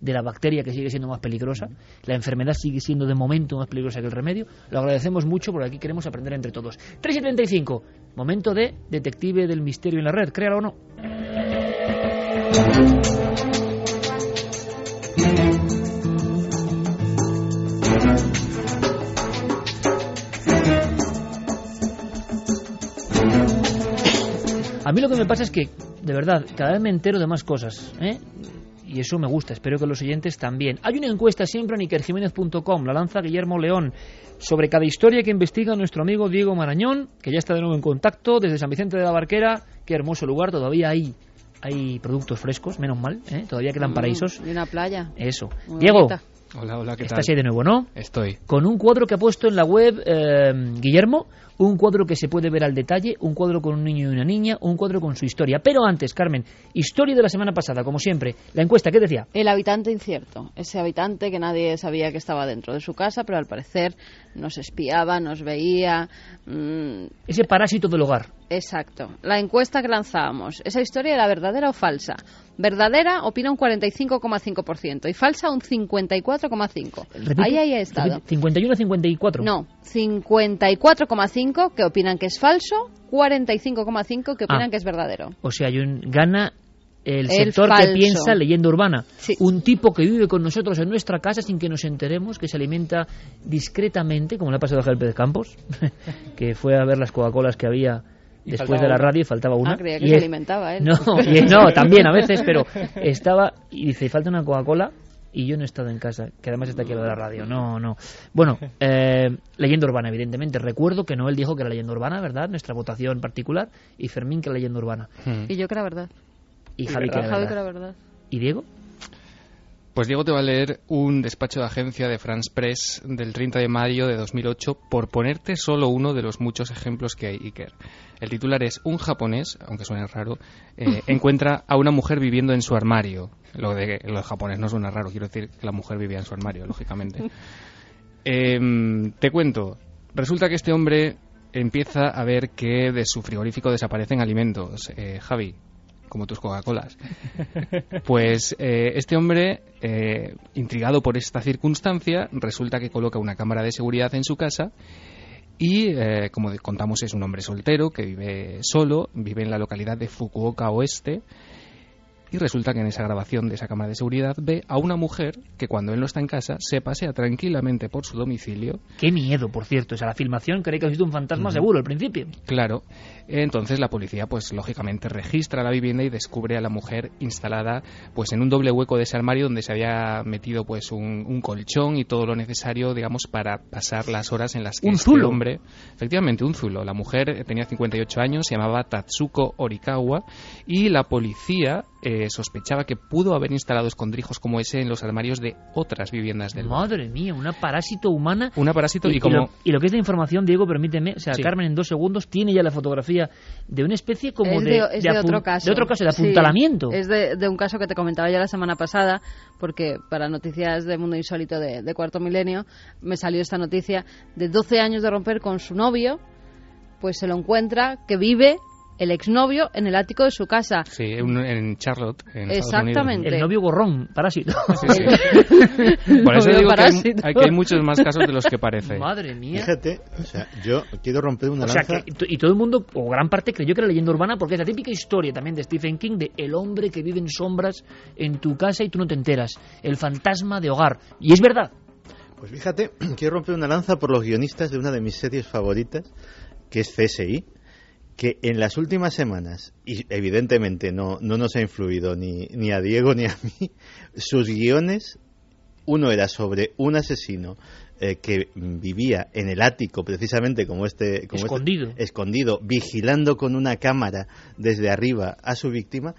de la bacteria que sigue siendo más peligrosa, la enfermedad sigue siendo de momento más peligrosa que el remedio. Lo agradecemos mucho porque aquí queremos aprender entre todos. 3 y 35, momento de detective del misterio en la red, créalo o no. A mí lo que me pasa es que, de verdad, cada vez me entero de más cosas. ¿eh? Y eso me gusta, espero que los oyentes también. Hay una encuesta siempre en ikerjiménez.com, la lanza Guillermo León, sobre cada historia que investiga nuestro amigo Diego Marañón, que ya está de nuevo en contacto desde San Vicente de la Barquera, qué hermoso lugar, todavía hay hay productos frescos, menos mal, ¿eh? todavía quedan mm, paraísos. Y una playa. Eso. Diego, Hola, hola, ¿qué Estás ahí de nuevo, ¿no? Estoy. Con un cuadro que ha puesto en la web eh, Guillermo, un cuadro que se puede ver al detalle, un cuadro con un niño y una niña, un cuadro con su historia. Pero antes, Carmen, historia de la semana pasada, como siempre. La encuesta, ¿qué decía? El habitante incierto, ese habitante que nadie sabía que estaba dentro de su casa, pero al parecer nos espiaba, nos veía. Mm, ese parásito del hogar. Exacto. La encuesta que lanzábamos, ¿esa historia era verdadera o falsa? Verdadera opina un 45,5% y falsa un 54,5%. Ahí, ahí ha estado. 51-54. No, 54,5% que opinan que es falso, 45,5% que opinan ah. que es verdadero. O sea, hay un, gana el, sector que piensa leyenda urbana. Un tipo que vive con nosotros en nuestra casa sin que nos enteremos, que se alimenta discretamente, como le ha pasado a Javier de Campos, que fue a ver las Coca-Colas que había después de la radio y faltaba una. Ah, creía que se alimentaba él. No, no, también a veces, pero estaba y dice, falta una Coca-Cola y yo no he estado en casa, que además está aquí a la radio. No, no. Bueno, eh, leyenda urbana, evidentemente. Recuerdo que Noel dijo que era leyenda urbana, ¿verdad? Nuestra votación particular. Y Fermín que era leyenda urbana. Y yo que era verdad. Y Javi que era Javi que era verdad. ¿Y Diego? Pues Diego te va a leer un despacho de agencia de France Press del 30 de mayo de 2008 por ponerte solo uno de los muchos ejemplos que hay, Iker. El titular es Un japonés, aunque suene raro, eh, encuentra a una mujer viviendo en su armario. Lo de, lo de japonés no suena raro, quiero decir que la mujer vivía en su armario, lógicamente. Em, te cuento, resulta que este hombre empieza a ver que de su frigorífico desaparecen alimentos. Eh, Javi, como tus Coca-Colas. Pues eh, este hombre, eh, intrigado por esta circunstancia, resulta que coloca una cámara de seguridad en su casa y, eh, como contamos, es un hombre soltero que vive solo, vive en la localidad de Fukuoka Oeste. Y resulta que en esa grabación de esa cámara de seguridad ve a una mujer que cuando él no está en casa se pasea tranquilamente por su domicilio Qué miedo, por cierto. O sea, la filmación creí que ha sido un fantasma seguro al principio. Claro. Entonces la policía, pues lógicamente registra la vivienda y descubre a la mujer instalada, pues en un doble hueco de ese armario donde se había metido, pues un, un colchón y todo lo necesario, digamos, para pasar las horas en las que Un este zulo. hombre, efectivamente, un zulo. La mujer tenía 58 años, se llamaba Tatsuko Orikawa y la policía eh, sospechaba que pudo haber instalado escondrijos como ese en los armarios de otras viviendas del Madre mía, una parásito humana. Una parásito y, y, como lo, y lo que es de información, Diego, permíteme, o sea, Sí. Carmen en dos segundos tiene ya la fotografía de una especie como es de, de, es de otro caso. de otro caso, de Sí, apuntalamiento. es de, de un caso que te comentaba yo la semana pasada, porque para noticias de Mundo Insólito de, de Cuarto Milenio me salió esta noticia de 12 años de romper con su novio, pues se lo encuentra que vive el exnovio en el ático de su casa. sí, en, en Charlotte, en Exactamente. El novio gorrón, parásito. Sí, sí. Por eso digo que hay, parásito. hay- que hay muchos más casos de los que parece. Madre mía. Fíjate, o sea, yo quiero romper una O sea, lanza. que, y todo el mundo, o gran parte, creyó que era leyenda urbana porque es la típica historia también de Stephen King de el hombre que vive en sombras en tu casa y tú no te enteras. El fantasma de hogar. Y es verdad. Pues fíjate, quiero romper una lanza por los guionistas de una de mis series favoritas, que es CSI, que en las últimas semanas, y evidentemente no, no nos ha influido ni, ni a Diego ni a mí, sus guiones, uno era sobre un asesino eh, que vivía en el ático, precisamente como este... Como este- Escondido. escondido, vigilando con una cámara desde arriba a su víctima,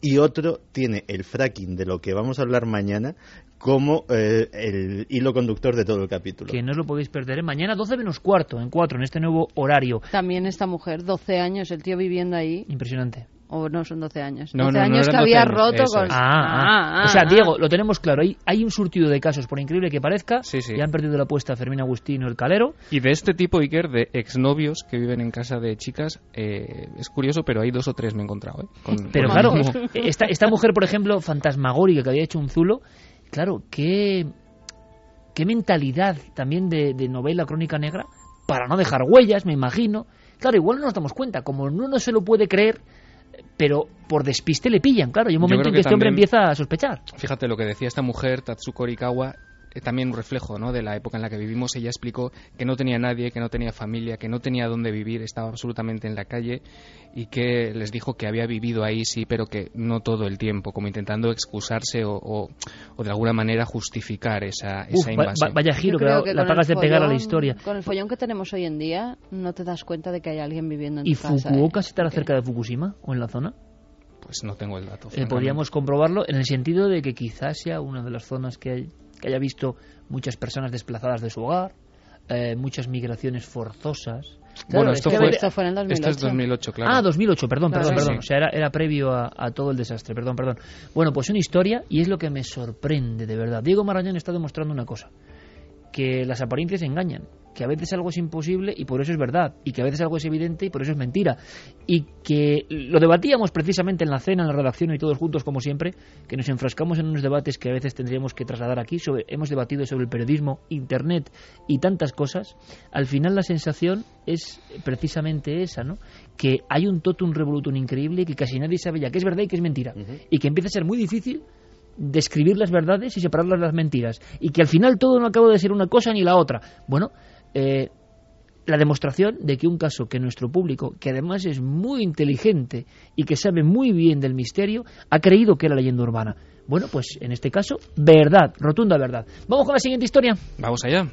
y otro tiene el fracking de lo que vamos a hablar mañana como eh, el hilo conductor de todo el capítulo. Que no os lo podéis perder. ¿eh? Mañana 12 menos cuarto, en 4, en este nuevo horario. También esta mujer, 12 años, el tío viviendo ahí, Impresionante. O no son 12 años, 12 No, no, años que 12 había años, roto eso con... es. Ah, ah. o sea, Diego, lo tenemos claro. Hay, hay un surtido de casos, por increíble que parezca. Sí, sí. Ya han perdido la apuesta Fermín Agustino, el calero. Y de este tipo, Iker, de exnovios que viven en casa de chicas, eh, es curioso, pero hay dos o tres me he encontrado. ¿eh? Con- Pero con- claro, como- esta, esta mujer, por ejemplo, fantasmagórica que había hecho un zulo, claro, qué, qué mentalidad también de, de novela crónica negra para no dejar huellas, me imagino. Claro, igual no nos damos cuenta, como no, no se lo puede creer, pero por despiste le pillan, claro. Hay un momento en que, que este hombre empieza a sospechar. Fíjate lo que decía esta mujer, Tatsuko Orikawa, también un reflejo ¿no? de la época en la que vivimos. Ella explicó que no tenía nadie, que no tenía familia, que no tenía dónde vivir, estaba absolutamente en la calle y que les dijo que había vivido ahí, sí, pero que no todo el tiempo, como intentando excusarse o, o- o de alguna manera justificar esa, Uf, esa va- invasión. va- vaya giro que, creo la- que la con pagas de el pegar a la follón- historia. Con el follón que tenemos hoy en día, no te das cuenta de que hay alguien viviendo en ¿Y tu casa. Fukuoka ¿eh? estará cerca de Fukushima o en la zona? Pues no tengo el dato. Eh, podríamos comprobarlo en el sentido de que quizás sea una de las zonas que, hay- que haya visto muchas personas desplazadas de su hogar, eh, muchas migraciones forzosas. Bueno, esto es que fue, esto fue en el 2008. Esto es 2008, claro. Ah, 2008, perdón, Claro, perdón, sí. perdón. O sea, era, era previo a, a todo el desastre, perdón, perdón. Bueno, pues una historia y es lo que me sorprende, de verdad. Diego Marañón está demostrando una cosa, que las apariencias engañan, que a veces algo es imposible y por eso es verdad, y que a veces algo es evidente y por eso es mentira. Y que lo debatíamos precisamente en la cena, en la redacción y todos juntos, como siempre, que nos enfrascamos en unos debates que a veces tendríamos que trasladar aquí. Sobre, hemos debatido sobre el periodismo, Internet y tantas cosas. Al final la sensación es precisamente esa, ¿no? Que hay un totum revolutum increíble que casi nadie sabe ya que es verdad y que es mentira. Y que empieza a ser muy difícil describir las verdades y separarlas de las mentiras. Y que al final todo no acaba de ser una cosa ni la otra. Bueno, eh, la demostración de que un caso que nuestro público, que además es muy inteligente y que sabe muy bien del misterio, ha creído que era leyenda urbana. Bueno, pues en este caso, verdad, rotunda verdad. Vamos con la siguiente historia. Vamos allá.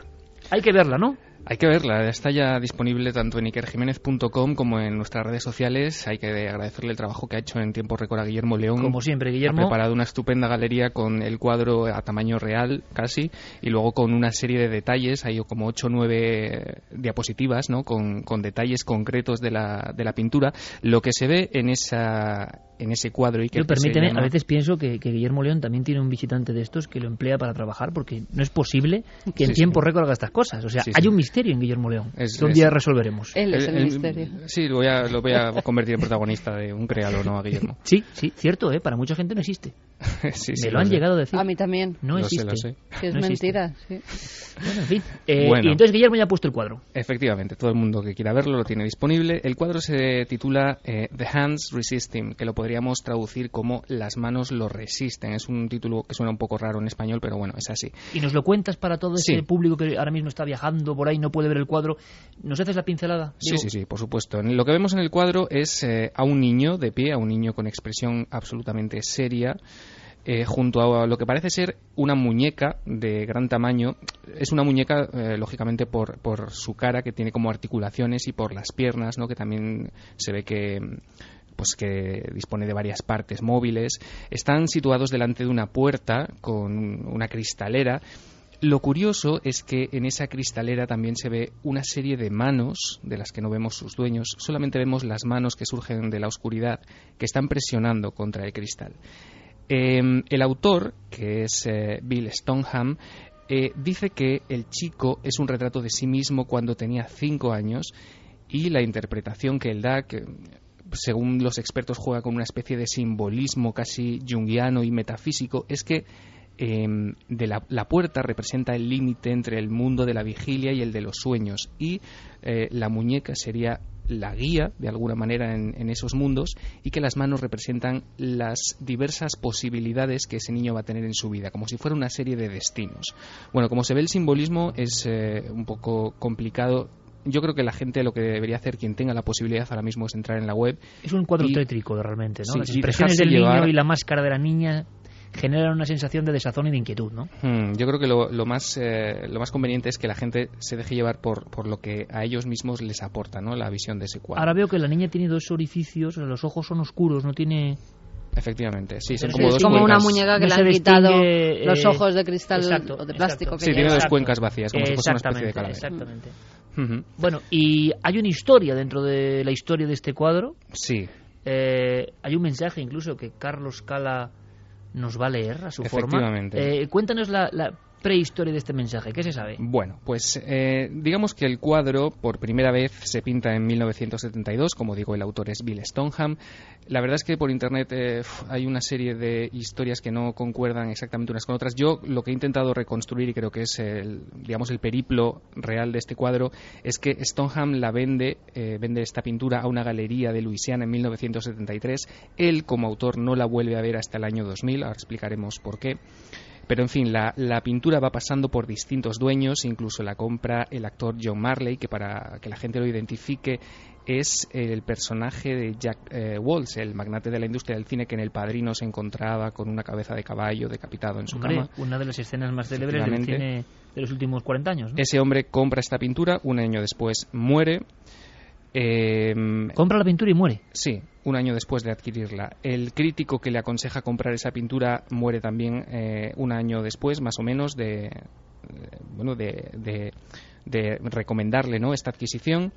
Hay que verla, ¿no? Hay que verla, está ya disponible tanto en ikerjiménez.com como en nuestras redes sociales. Hay que agradecerle el trabajo que ha hecho en tiempo récord a Guillermo León. Como siempre, Guillermo. Ha preparado una estupenda galería con el cuadro a tamaño real, casi, y luego con una serie de detalles. Hay como 8 o 9 diapositivas, ¿no? Con, con detalles concretos de la, de la pintura. Lo que se ve en esa en ese cuadro. Y que permíteme, a veces pienso que, Guillermo León también tiene un visitante de estos que lo emplea para trabajar, porque no es posible que en tiempo récord haga estas cosas. O sea, hay un misterio en Guillermo León que un día resolveremos. Él es el, misterio. Sí, lo voy, a, lo voy a convertir en protagonista de un créalo, ¿no? A Guillermo. Sí, sí, cierto, ¿eh? Para mucha gente no existe. Me lo, han llegado a decir. A mí también. No existe. es mentira, sí. Bueno, en fin. Eh, y entonces Guillermo ya ha puesto el cuadro. Efectivamente, todo el mundo que quiera verlo lo tiene disponible. El cuadro se titula eh, The Hands Resist Him, que lo podríamos traducir como Las manos lo resisten. Es un título que suena un poco raro en español, pero bueno, es así. ¿Y nos lo cuentas para todo ese público que ahora mismo está viajando por ahí, no puede ver el cuadro? ¿Nos haces la pincelada? Sí, sí, sí, por supuesto. Lo que vemos en el cuadro es eh, a un niño de pie, a un niño con expresión absolutamente seria. Eh, junto a lo que parece ser una muñeca de gran tamaño. Es una muñeca, eh, lógicamente, por, por, su cara, que tiene como articulaciones, y por las piernas, ¿no? que también se ve que pues que dispone de varias partes móviles, están situados delante de una puerta con una cristalera. Lo curioso es que en esa cristalera también se ve una serie de manos de las que no vemos sus dueños, solamente vemos las manos que surgen de la oscuridad que están presionando contra el cristal. Em, el autor, que es eh, Bill Stoneham, eh, dice que el chico es un retrato de sí mismo cuando tenía cinco años y la interpretación que él da, según los expertos juega con una especie de simbolismo casi junguiano y metafísico, es que em, la, puerta representa el límite entre el mundo de la vigilia y el de los sueños y eh, la muñeca sería la guía de alguna manera en, esos mundos y que las manos representan las diversas posibilidades que ese niño va a tener en su vida, como si fuera una serie de destinos. Bueno, como se ve el simbolismo es eh, un poco complicado yo creo que la gente lo que debería hacer, quien tenga la posibilidad ahora mismo, es entrar en la web. Es un cuadro tétrico realmente, ¿no? Las expresiones del niño y la máscara de la niña generan una sensación de desazón y de inquietud, ¿no? Hmm, yo creo que lo, más, eh, lo más conveniente es que la gente se deje llevar por, por lo que a ellos mismos les aporta, ¿no? La visión de ese cuadro. Ahora veo que la niña tiene dos orificios, los ojos son oscuros, no tiene... Efectivamente, sí, son como dos como una muñeca que le han quitado los eh, ojos de cristal o de plástico. sí, tiene dos cuencas vacías, como si fuese una especie de calavera. Exactamente. Bueno, y hay una historia dentro de la historia de este cuadro. Sí. Eh, hay un mensaje incluso que Carlos Cala nos va a leer a su forma. Eh, cuéntanos la, prehistoria de este mensaje? ¿Qué se sabe? Bueno, pues eh, digamos que el cuadro por primera vez se pinta en 1972, como digo, el autor es Bill Stoneham. La verdad es que por internet eh, hay una serie de historias que no concuerdan exactamente unas con otras. Yo lo que he intentado reconstruir y creo que es el, digamos el periplo real de este cuadro es que Stoneham la vende, eh, vende esta pintura a una galería de Luisiana en 1973. Él como autor no la vuelve a ver hasta el año 2000. Ahora explicaremos por qué. Pero en fin, la, pintura va pasando por distintos dueños, incluso la compra el actor John Marley, que para que la gente lo identifique es el personaje de Jack eh, Walsh, el magnate de la industria del cine que en El Padrino se encontraba con una cabeza de caballo decapitado en su cama. Una de las escenas más célebres del cine de los últimos 40 años. Ese hombre compra esta pintura, un año después muere. Em, compra la pintura y muere. Sí, un año después de adquirirla. El crítico que le aconseja comprar esa pintura muere también eh, un año después, más o menos, de, bueno, de, recomendarle ¿no? esta adquisición.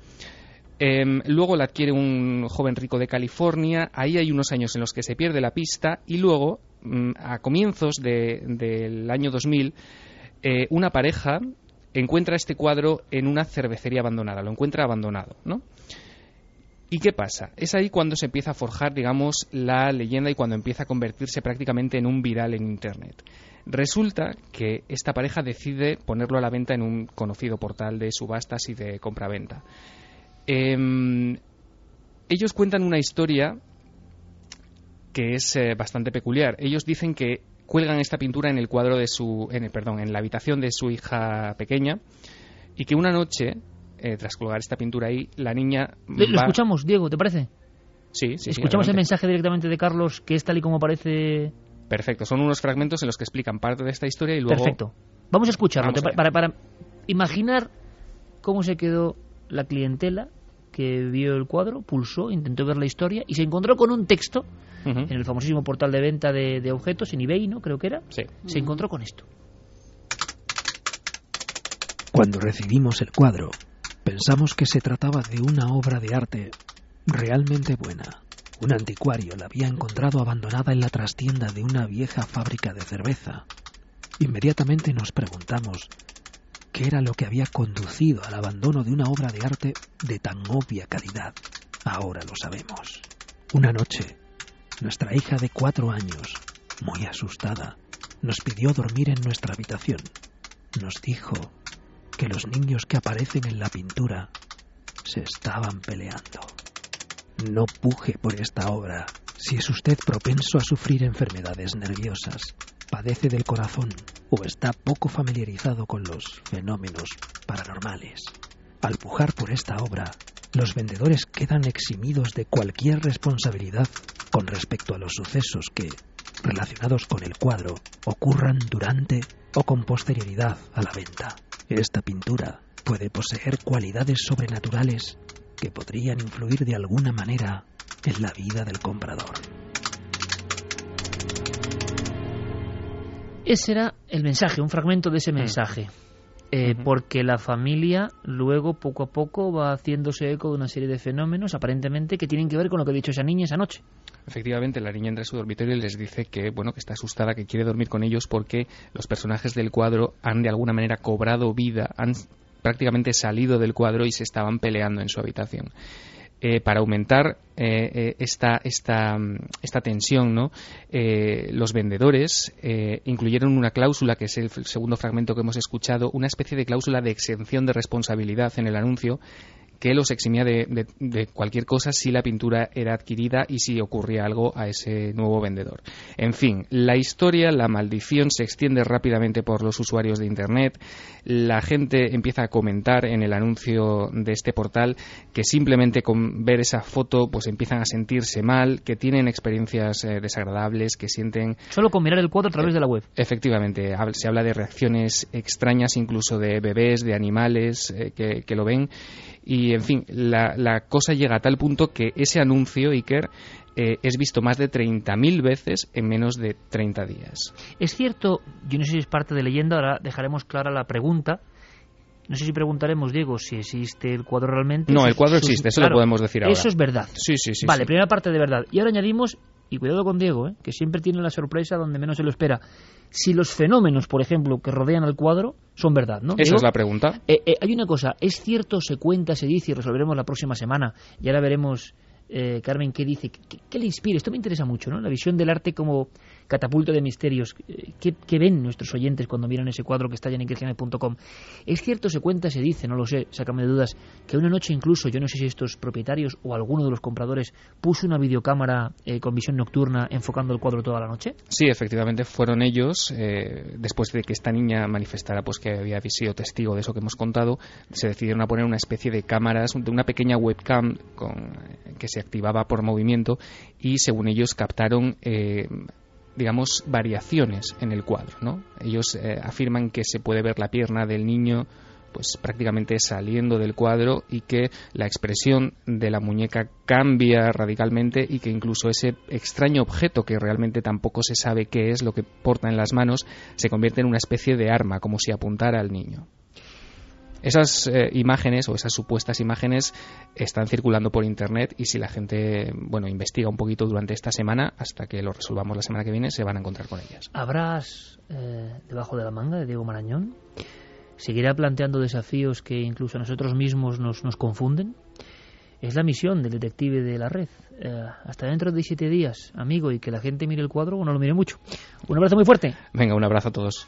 Em, luego la adquiere un joven rico de California. Ahí hay unos años en los que se pierde la pista y luego, mm, a comienzos del año 2000, eh, una pareja encuentra este cuadro en una cervecería abandonada. Lo encuentra abandonado, ¿no? ¿Y qué pasa? Es ahí cuando se empieza a forjar, digamos, la leyenda y cuando empieza a convertirse prácticamente en un viral en Internet. Resulta que esta pareja decide ponerlo a la venta en un conocido portal de subastas y de compraventa. Em, ellos cuentan una historia que es eh, bastante peculiar. Ellos dicen que cuelgan esta pintura en el cuadro de su, en perdón, en la habitación de su hija pequeña y que una noche eh, tras colgar esta pintura ahí, la niña... Lo escuchamos, Diego, ¿te parece? Sí, sí. Escuchamos el mensaje directamente de Carlos, que es tal y como parece Perfecto, son unos fragmentos en los que explican parte de esta historia y luego... Perfecto. Vamos a escucharlo para, para imaginar cómo se quedó la clientela que vio el cuadro, pulsó, intentó ver la historia y se encontró con un texto en el famosísimo portal de venta de, objetos, en eBay, ¿no? Creo que era. Sí. Se encontró con esto. Cuando recibimos el cuadro, pensamos que se trataba de una obra de arte realmente buena. Un anticuario la había encontrado abandonada en la trastienda de una vieja fábrica de cerveza. Inmediatamente nos preguntamos qué era lo que había conducido al abandono de una obra de arte de tan obvia calidad. Ahora lo sabemos. Una noche, nuestra hija de cuatro años, muy asustada, nos pidió dormir en nuestra habitación. Nos dijo que los niños que aparecen en la pintura se estaban peleando. No puje por esta obra si es usted propenso a sufrir enfermedades nerviosas, padece del corazón o está poco familiarizado con los fenómenos paranormales. Al pujar por esta obra, los vendedores quedan eximidos de cualquier responsabilidad con respecto a los sucesos que, relacionados con el cuadro, ocurran durante o con posterioridad a la venta. Esta pintura puede poseer cualidades sobrenaturales que podrían influir de alguna manera en la vida del comprador. Ese era el mensaje, un fragmento de ese mm. mensaje. Eh, porque la familia luego poco a poco va haciéndose eco de una serie de fenómenos aparentemente que tienen que ver con lo que ha dicho esa niña esa noche. Efectivamente, la niña entra en su dormitorio y les dice que bueno que está asustada, que quiere dormir con ellos porque los personajes del cuadro han de alguna manera cobrado vida, han prácticamente salido del cuadro y se estaban peleando en su habitación. Eh, para aumentar eh, eh, esta, esta, esta, tensión, ¿no? los vendedores incluyeron una cláusula, que es el segundo fragmento que hemos escuchado, una especie de cláusula de exención de responsabilidad en el anuncio que los eximía de, cualquier cosa si la pintura era adquirida y si ocurría algo a ese nuevo vendedor. En fin, la historia, la maldición se extiende rápidamente por los usuarios de Internet. La gente empieza a comentar en el anuncio de este portal que simplemente con ver esa foto pues empiezan a sentirse mal, que tienen experiencias eh, desagradables, que sienten... Solo con mirar el cuadro a través de la web. Efectivamente, se habla de reacciones extrañas incluso de bebés, de animales eh, que, que lo ven y, en fin, la, cosa llega a tal punto que ese anuncio, Iker, eh, es visto más de 30.000 veces en menos de 30 días. Es cierto, yo no sé si es parte de leyenda, ahora dejaremos clara la pregunta. No sé si preguntaremos, Diego, si existe el cuadro realmente. No, el cuadro existe, eso lo podemos decir ahora. Eso es verdad. Sí, sí, sí. Vale, primera parte de verdad. Y ahora añadimos, y cuidado con Diego, ¿eh? que siempre tiene la sorpresa donde menos se lo espera si los fenómenos, por ejemplo, que rodean al cuadro son verdad, ¿no? Esa es la pregunta. Eh, eh, hay una cosa, es cierto, se cuenta, se dice y resolveremos la próxima semana. Y ahora veremos, eh, Carmen, qué dice, qué, le inspira. Esto me interesa mucho, ¿no? La visión del arte como catapulto de misterios. Eh, ¿Qué, ven nuestros oyentes cuando miran ese cuadro que está en inquietud.com? Es cierto, se cuenta, se dice, no lo sé, sácame de dudas, que una noche incluso, yo no sé si estos propietarios o alguno de los compradores puso una videocámara eh, con visión nocturna enfocando el cuadro toda la noche. Sí, efectivamente, fueron ellos, eh, después de que esta niña manifestara pues que había sido testigo de eso que hemos contado, se decidieron a poner una especie de cámaras, de una pequeña webcam con, que se activaba por movimiento y según ellos captaron digamos, variaciones en el cuadro. ¿no? Ellos eh, afirman que se puede ver la pierna del niño pues prácticamente saliendo del cuadro y que la expresión de la muñeca cambia radicalmente y que incluso ese extraño objeto que realmente tampoco se sabe qué es lo que porta en las manos se convierte en una especie de arma como si apuntara al niño. Esas eh, imágenes o esas supuestas imágenes están circulando por internet y si la gente bueno investiga un poquito durante esta semana hasta que lo resolvamos la semana que viene se van a encontrar con ellas. ¿Habrás eh, debajo de la manga de Diego Marañón? ¿Seguirá planteando desafíos que incluso a nosotros mismos nos, nos confunden? Es la misión del detective de la red. Eh, hasta dentro de siete días, amigo, y que la gente mire el cuadro o no lo mire mucho. Un abrazo muy fuerte. Venga, un abrazo a todos.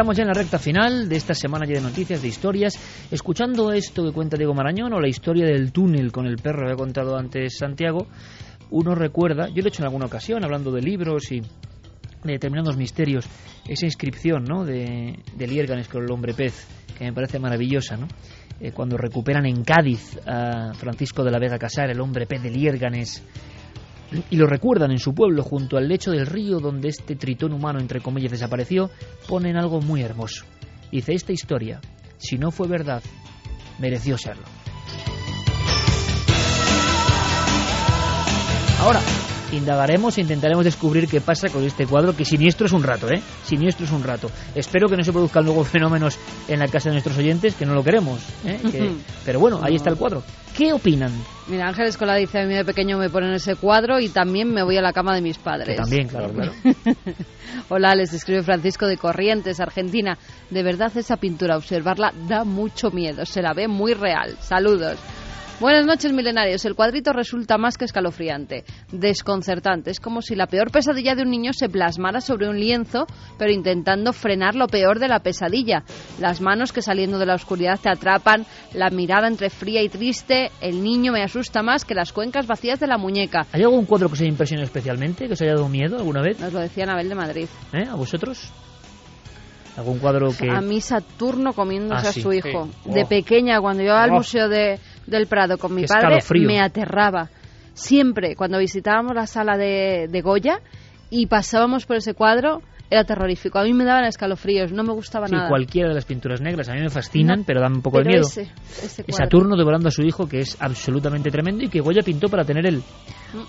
Estamos ya en la recta final de esta semana de noticias, de historias. Escuchando esto que cuenta Diego Marañón o la historia del túnel con el perro que ha contado antes Santiago, uno recuerda, yo lo he hecho en alguna ocasión, hablando de libros y de determinados misterios, esa inscripción ¿no? de, de con el hombre pez, que me parece maravillosa, ¿no? Eh, cuando recuperan en Cádiz a Francisco de la Vega Casar, el hombre pez de Liérganes, y lo recuerdan en su pueblo junto al lecho del río donde este tritón humano, entre comillas, desapareció, ponen algo muy hermoso. Dice, esta historia, si no fue verdad, mereció serlo. Ahora, indagaremos e intentaremos descubrir qué pasa con este cuadro, que siniestro es un rato, ¿eh? Siniestro es un rato. Espero que no se produzcan luego fenómenos en la casa de nuestros oyentes, que no lo queremos, ¿eh? Pero bueno, ahí está el cuadro. ¿Qué opinan? Mira, Ángel Escola dice, a mí de pequeño me ponen ese cuadro y también me voy a la cama de mis padres. también, claro, claro. Hola, les escribe Francisco de Corrientes, Argentina. De verdad esa pintura, observarla da mucho miedo, se la ve muy real. Saludos. Buenas noches, milenarios. El cuadrito resulta más que escalofriante, desconcertante. Es como si la peor pesadilla de un niño se plasmara sobre un lienzo, pero intentando frenar lo peor de la pesadilla. Las manos que saliendo de la oscuridad te atrapan, la mirada entre fría y triste. El niño me asusta más que las cuencas vacías de la muñeca. ¿Hay algún cuadro que os haya impresionado especialmente, que os haya dado miedo alguna vez? Nos lo decía Anabel de Madrid. ¿Eh? ¿A vosotros? ¿Algún cuadro que...? A mí Saturno comiéndose ah, a su hijo. De oh. pequeña, cuando iba al oh. Museo de, del Prado con mi padre, me aterraba. Siempre, cuando visitábamos la sala de, de Goya y pasábamos por ese cuadro, era terrorífico. A mí me daban escalofríos, no me gustaba sí, nada. cualquiera de las pinturas negras a mí me fascinan, pero dan un poco de miedo. Ese, Saturno devorando a su hijo, que es absolutamente tremendo y que Goya pintó para tener él.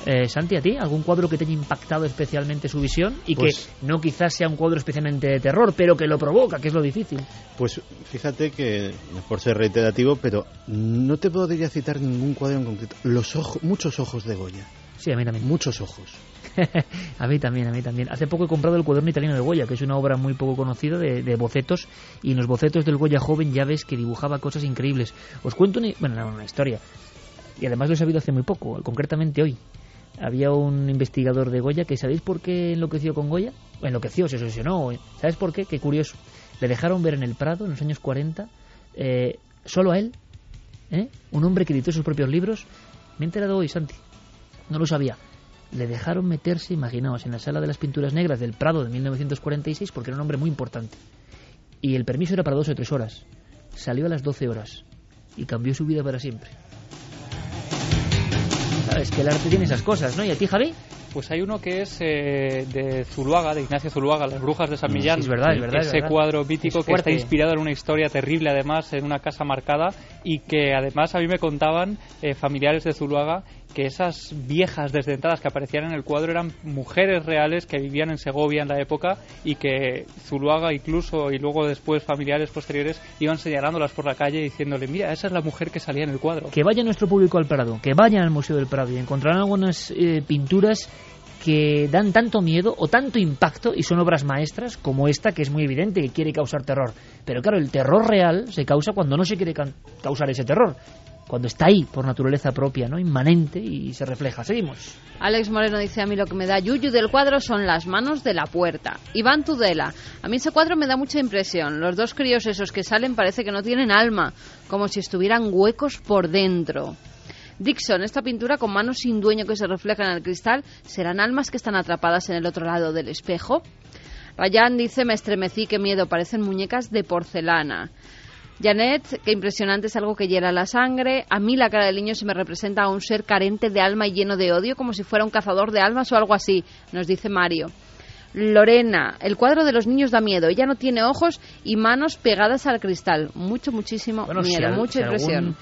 Eh, Santi, ¿a ti algún cuadro que te haya impactado especialmente su visión y que pues no quizás sea un cuadro especialmente de terror, pero que lo provoca, que es lo difícil? Pues fíjate que, por ser reiterativo, pero no te podría citar ningún cuadro en concreto. Los ojos, muchos ojos de Goya. Sí, a mí también. Muchos ojos. a mí también, a mí también. Hace poco he comprado el cuaderno italiano de Goya, que es una obra muy poco conocida de, bocetos, y en los bocetos del Goya joven ya ves que dibujaba cosas increíbles. Os cuento una, bueno, una historia, y además lo he sabido hace muy poco, concretamente hoy. Había un investigador de Goya que, ¿sabéis por qué enloqueció con Goya? Enloqueció, se obsesionó. ¿Sabes por qué? Qué curioso. Le dejaron ver en el Prado, en los años 40, eh, solo a él, ¿eh? un hombre que editó sus propios libros. Me he enterado hoy, Santi. No lo sabía le dejaron meterse, imaginaos, en la sala de las pinturas negras del Prado de 1946 porque era un hombre muy importante. Y el permiso era para dos o tres horas. Salió a las 12 horas y cambió su vida para siempre. Sabes que el arte tiene esas cosas, ¿no? ¿Y a ti, Javi? Pues hay uno que es eh, de Zuluaga, de Ignacio Zuluaga, Las Brujas de San mm, Millán. es verdad, es verdad. Ese cuadro mítico que está inspirado en una historia terrible, además, en una casa marcada, y que además a mí me contaban eh, familiares de Zuluaga que esas viejas desdentadas que aparecían en el cuadro eran mujeres reales que vivían en Segovia en la época y que Zuluaga incluso y luego después familiares posteriores iban señalándolas por la calle diciéndole, mira, esa es la mujer que salía en el cuadro. Que vaya nuestro público al Prado, que vayan al Museo del Prado y encontrarán algunas eh, pinturas que dan tanto miedo o tanto impacto y son obras maestras como esta que es muy evidente que quiere causar terror. Pero claro, el terror real se causa cuando no se quiere causar ese terror cuando está ahí por naturaleza propia, ¿no? Inmanente y se refleja. Seguimos. Alex Moreno dice a mí lo que me da yuyu del cuadro son las manos de la puerta. Iván Tudela, a mí ese cuadro me da mucha impresión. Los dos críos esos que salen parece que no tienen alma, como si estuvieran huecos por dentro. Dixon, esta pintura con manos sin dueño que se reflejan en el cristal, ¿serán almas que están atrapadas en el otro lado del espejo? Ryan dice, me estremecí, qué miedo, parecen muñecas de porcelana. Janet, qué impresionante, es algo que hiela la sangre. A mí la cara del niño se me representa a un ser carente de alma y lleno de odio, como si fuera un cazador de almas o algo así, nos dice Mario. Lorena, el cuadro de los niños da miedo. Ella no tiene ojos y manos pegadas al cristal. Mucho, muchísimo miedo, mucha impresión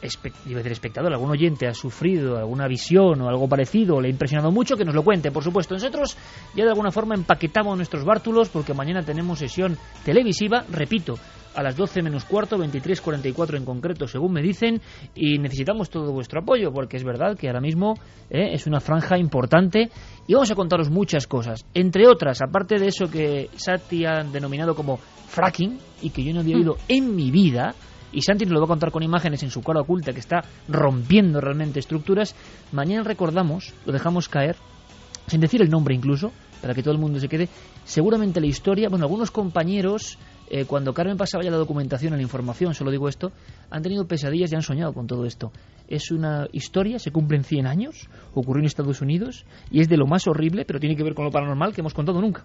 decir espectador, algún oyente ha sufrido alguna visión o algo parecido, le ha impresionado mucho, que nos lo cuente, por supuesto. Nosotros ya de alguna forma empaquetamos nuestros bártulos porque mañana tenemos sesión televisiva, repito, a las 12 menos cuarto, 23.44 en concreto, según me dicen, y necesitamos todo vuestro apoyo, porque es verdad que ahora mismo eh, es una franja importante y vamos a contaros muchas cosas. Entre otras, aparte de eso que Sati ha denominado como fracking y que yo no había hmm. oído en mi vida, y Santi nos lo va a contar con imágenes en su cara oculta que está rompiendo realmente estructuras. Mañana recordamos, lo dejamos caer, sin decir el nombre incluso, para que todo el mundo se quede. Seguramente la historia, bueno, algunos compañeros eh, cuando Carmen pasaba ya la documentación, la información, solo digo esto, han tenido pesadillas y han soñado con todo esto. Es una historia, se cumplen 100 años, ocurrió en Estados Unidos y es de lo más horrible, pero tiene que ver con lo paranormal que hemos contado nunca.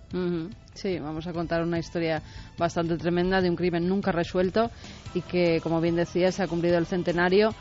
Sí, vamos a contar una historia bastante tremenda de un crimen nunca resuelto y que, como bien decía, se ha cumplido el centenario.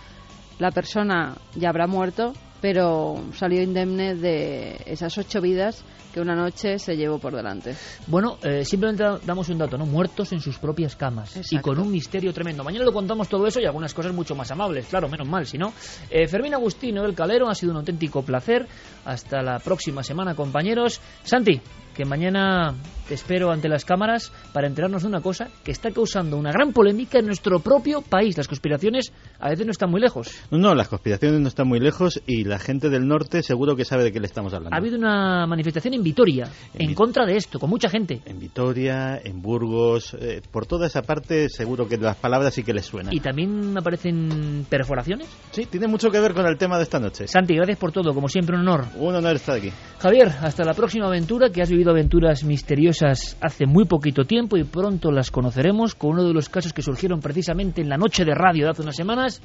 La persona ya habrá muerto, pero salió indemne de esas ocho vidas que una noche se llevó por delante. Bueno, eh, simplemente damos un dato, ¿no? Muertos en sus propias camas y con un misterio tremendo. Mañana lo contamos todo eso y algunas cosas mucho más amables, claro, menos mal, si no. Eh, Fermín Agustino del Calero, ha sido un auténtico placer. Hasta la próxima semana, compañeros. Santi, que mañana te espero ante las cámaras para enterarnos de una cosa que está causando una gran polémica en nuestro propio país. Las conspiraciones a veces no están muy lejos. No, las conspiraciones no están muy lejos y la gente del norte seguro que sabe de qué le estamos hablando. Ha habido una manifestación en Vitoria en, contra de esto, con mucha gente. En Vitoria, en Burgos, eh, por toda esa parte seguro que las palabras sí que les suenan. ¿Y también aparecen perforaciones? Sí, tiene mucho que ver con el tema de esta noche. Santi, gracias por todo, como siempre un honor. Un honor estar aquí. Javier, hasta la próxima aventura que has vivido aventuras misteriosas hace muy poquito tiempo y pronto las conoceremos con uno de los casos que surgieron precisamente en la noche de radio de hace unas semanas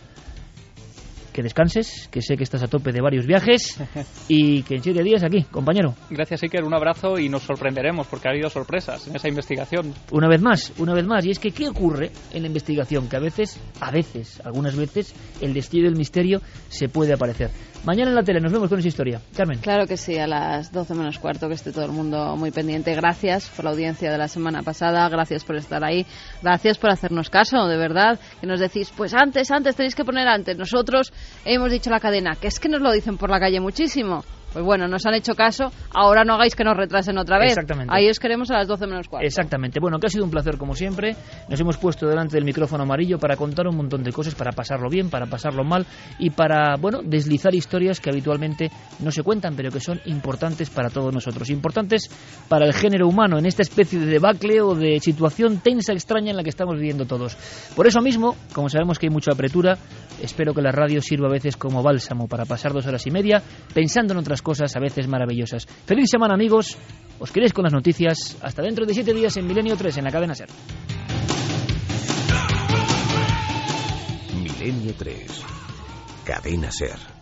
que descanses, que sé que estás a tope de varios viajes y que en siete días aquí, compañero. Gracias, Iker, un abrazo y nos sorprenderemos porque ha habido sorpresas en esa investigación. Una vez más, una vez más, y es que ¿qué ocurre en la investigación? Que a veces, a veces, algunas veces, el destino del misterio se puede aparecer. Mañana en la tele nos vemos con esa historia. Carmen. Claro que sí, a las 12 menos cuarto, que esté todo el mundo muy pendiente. Gracias por la audiencia de la semana pasada, gracias por estar ahí, gracias por hacernos caso, de verdad, que nos decís, pues antes, antes, tenéis que poner antes. Nosotros hemos dicho la cadena, que es que nos lo dicen por la calle muchísimo. Pues bueno, nos han hecho caso, ahora no hagáis que nos retrasen otra vez. Exactamente. Ahí os queremos a las 12 menos cuarto. Exactamente. Bueno, que ha sido un placer como siempre. Nos hemos puesto delante del micrófono amarillo para contar un montón de cosas, para pasarlo bien, para pasarlo mal y para, bueno, deslizar historias que habitualmente no se cuentan, pero que son importantes para todos nosotros. Importantes para el género humano en esta especie de debacle o de situación tensa, extraña en la que estamos viviendo todos. Por eso mismo, como sabemos que hay mucha apretura, espero que la radio sirva a veces como bálsamo para pasar dos horas y media pensando en otras cosas a veces maravillosas. Feliz semana amigos, os queréis con las noticias, hasta dentro de siete días en Milenio 3 en la cadena SER. Milenio 3, cadena SER.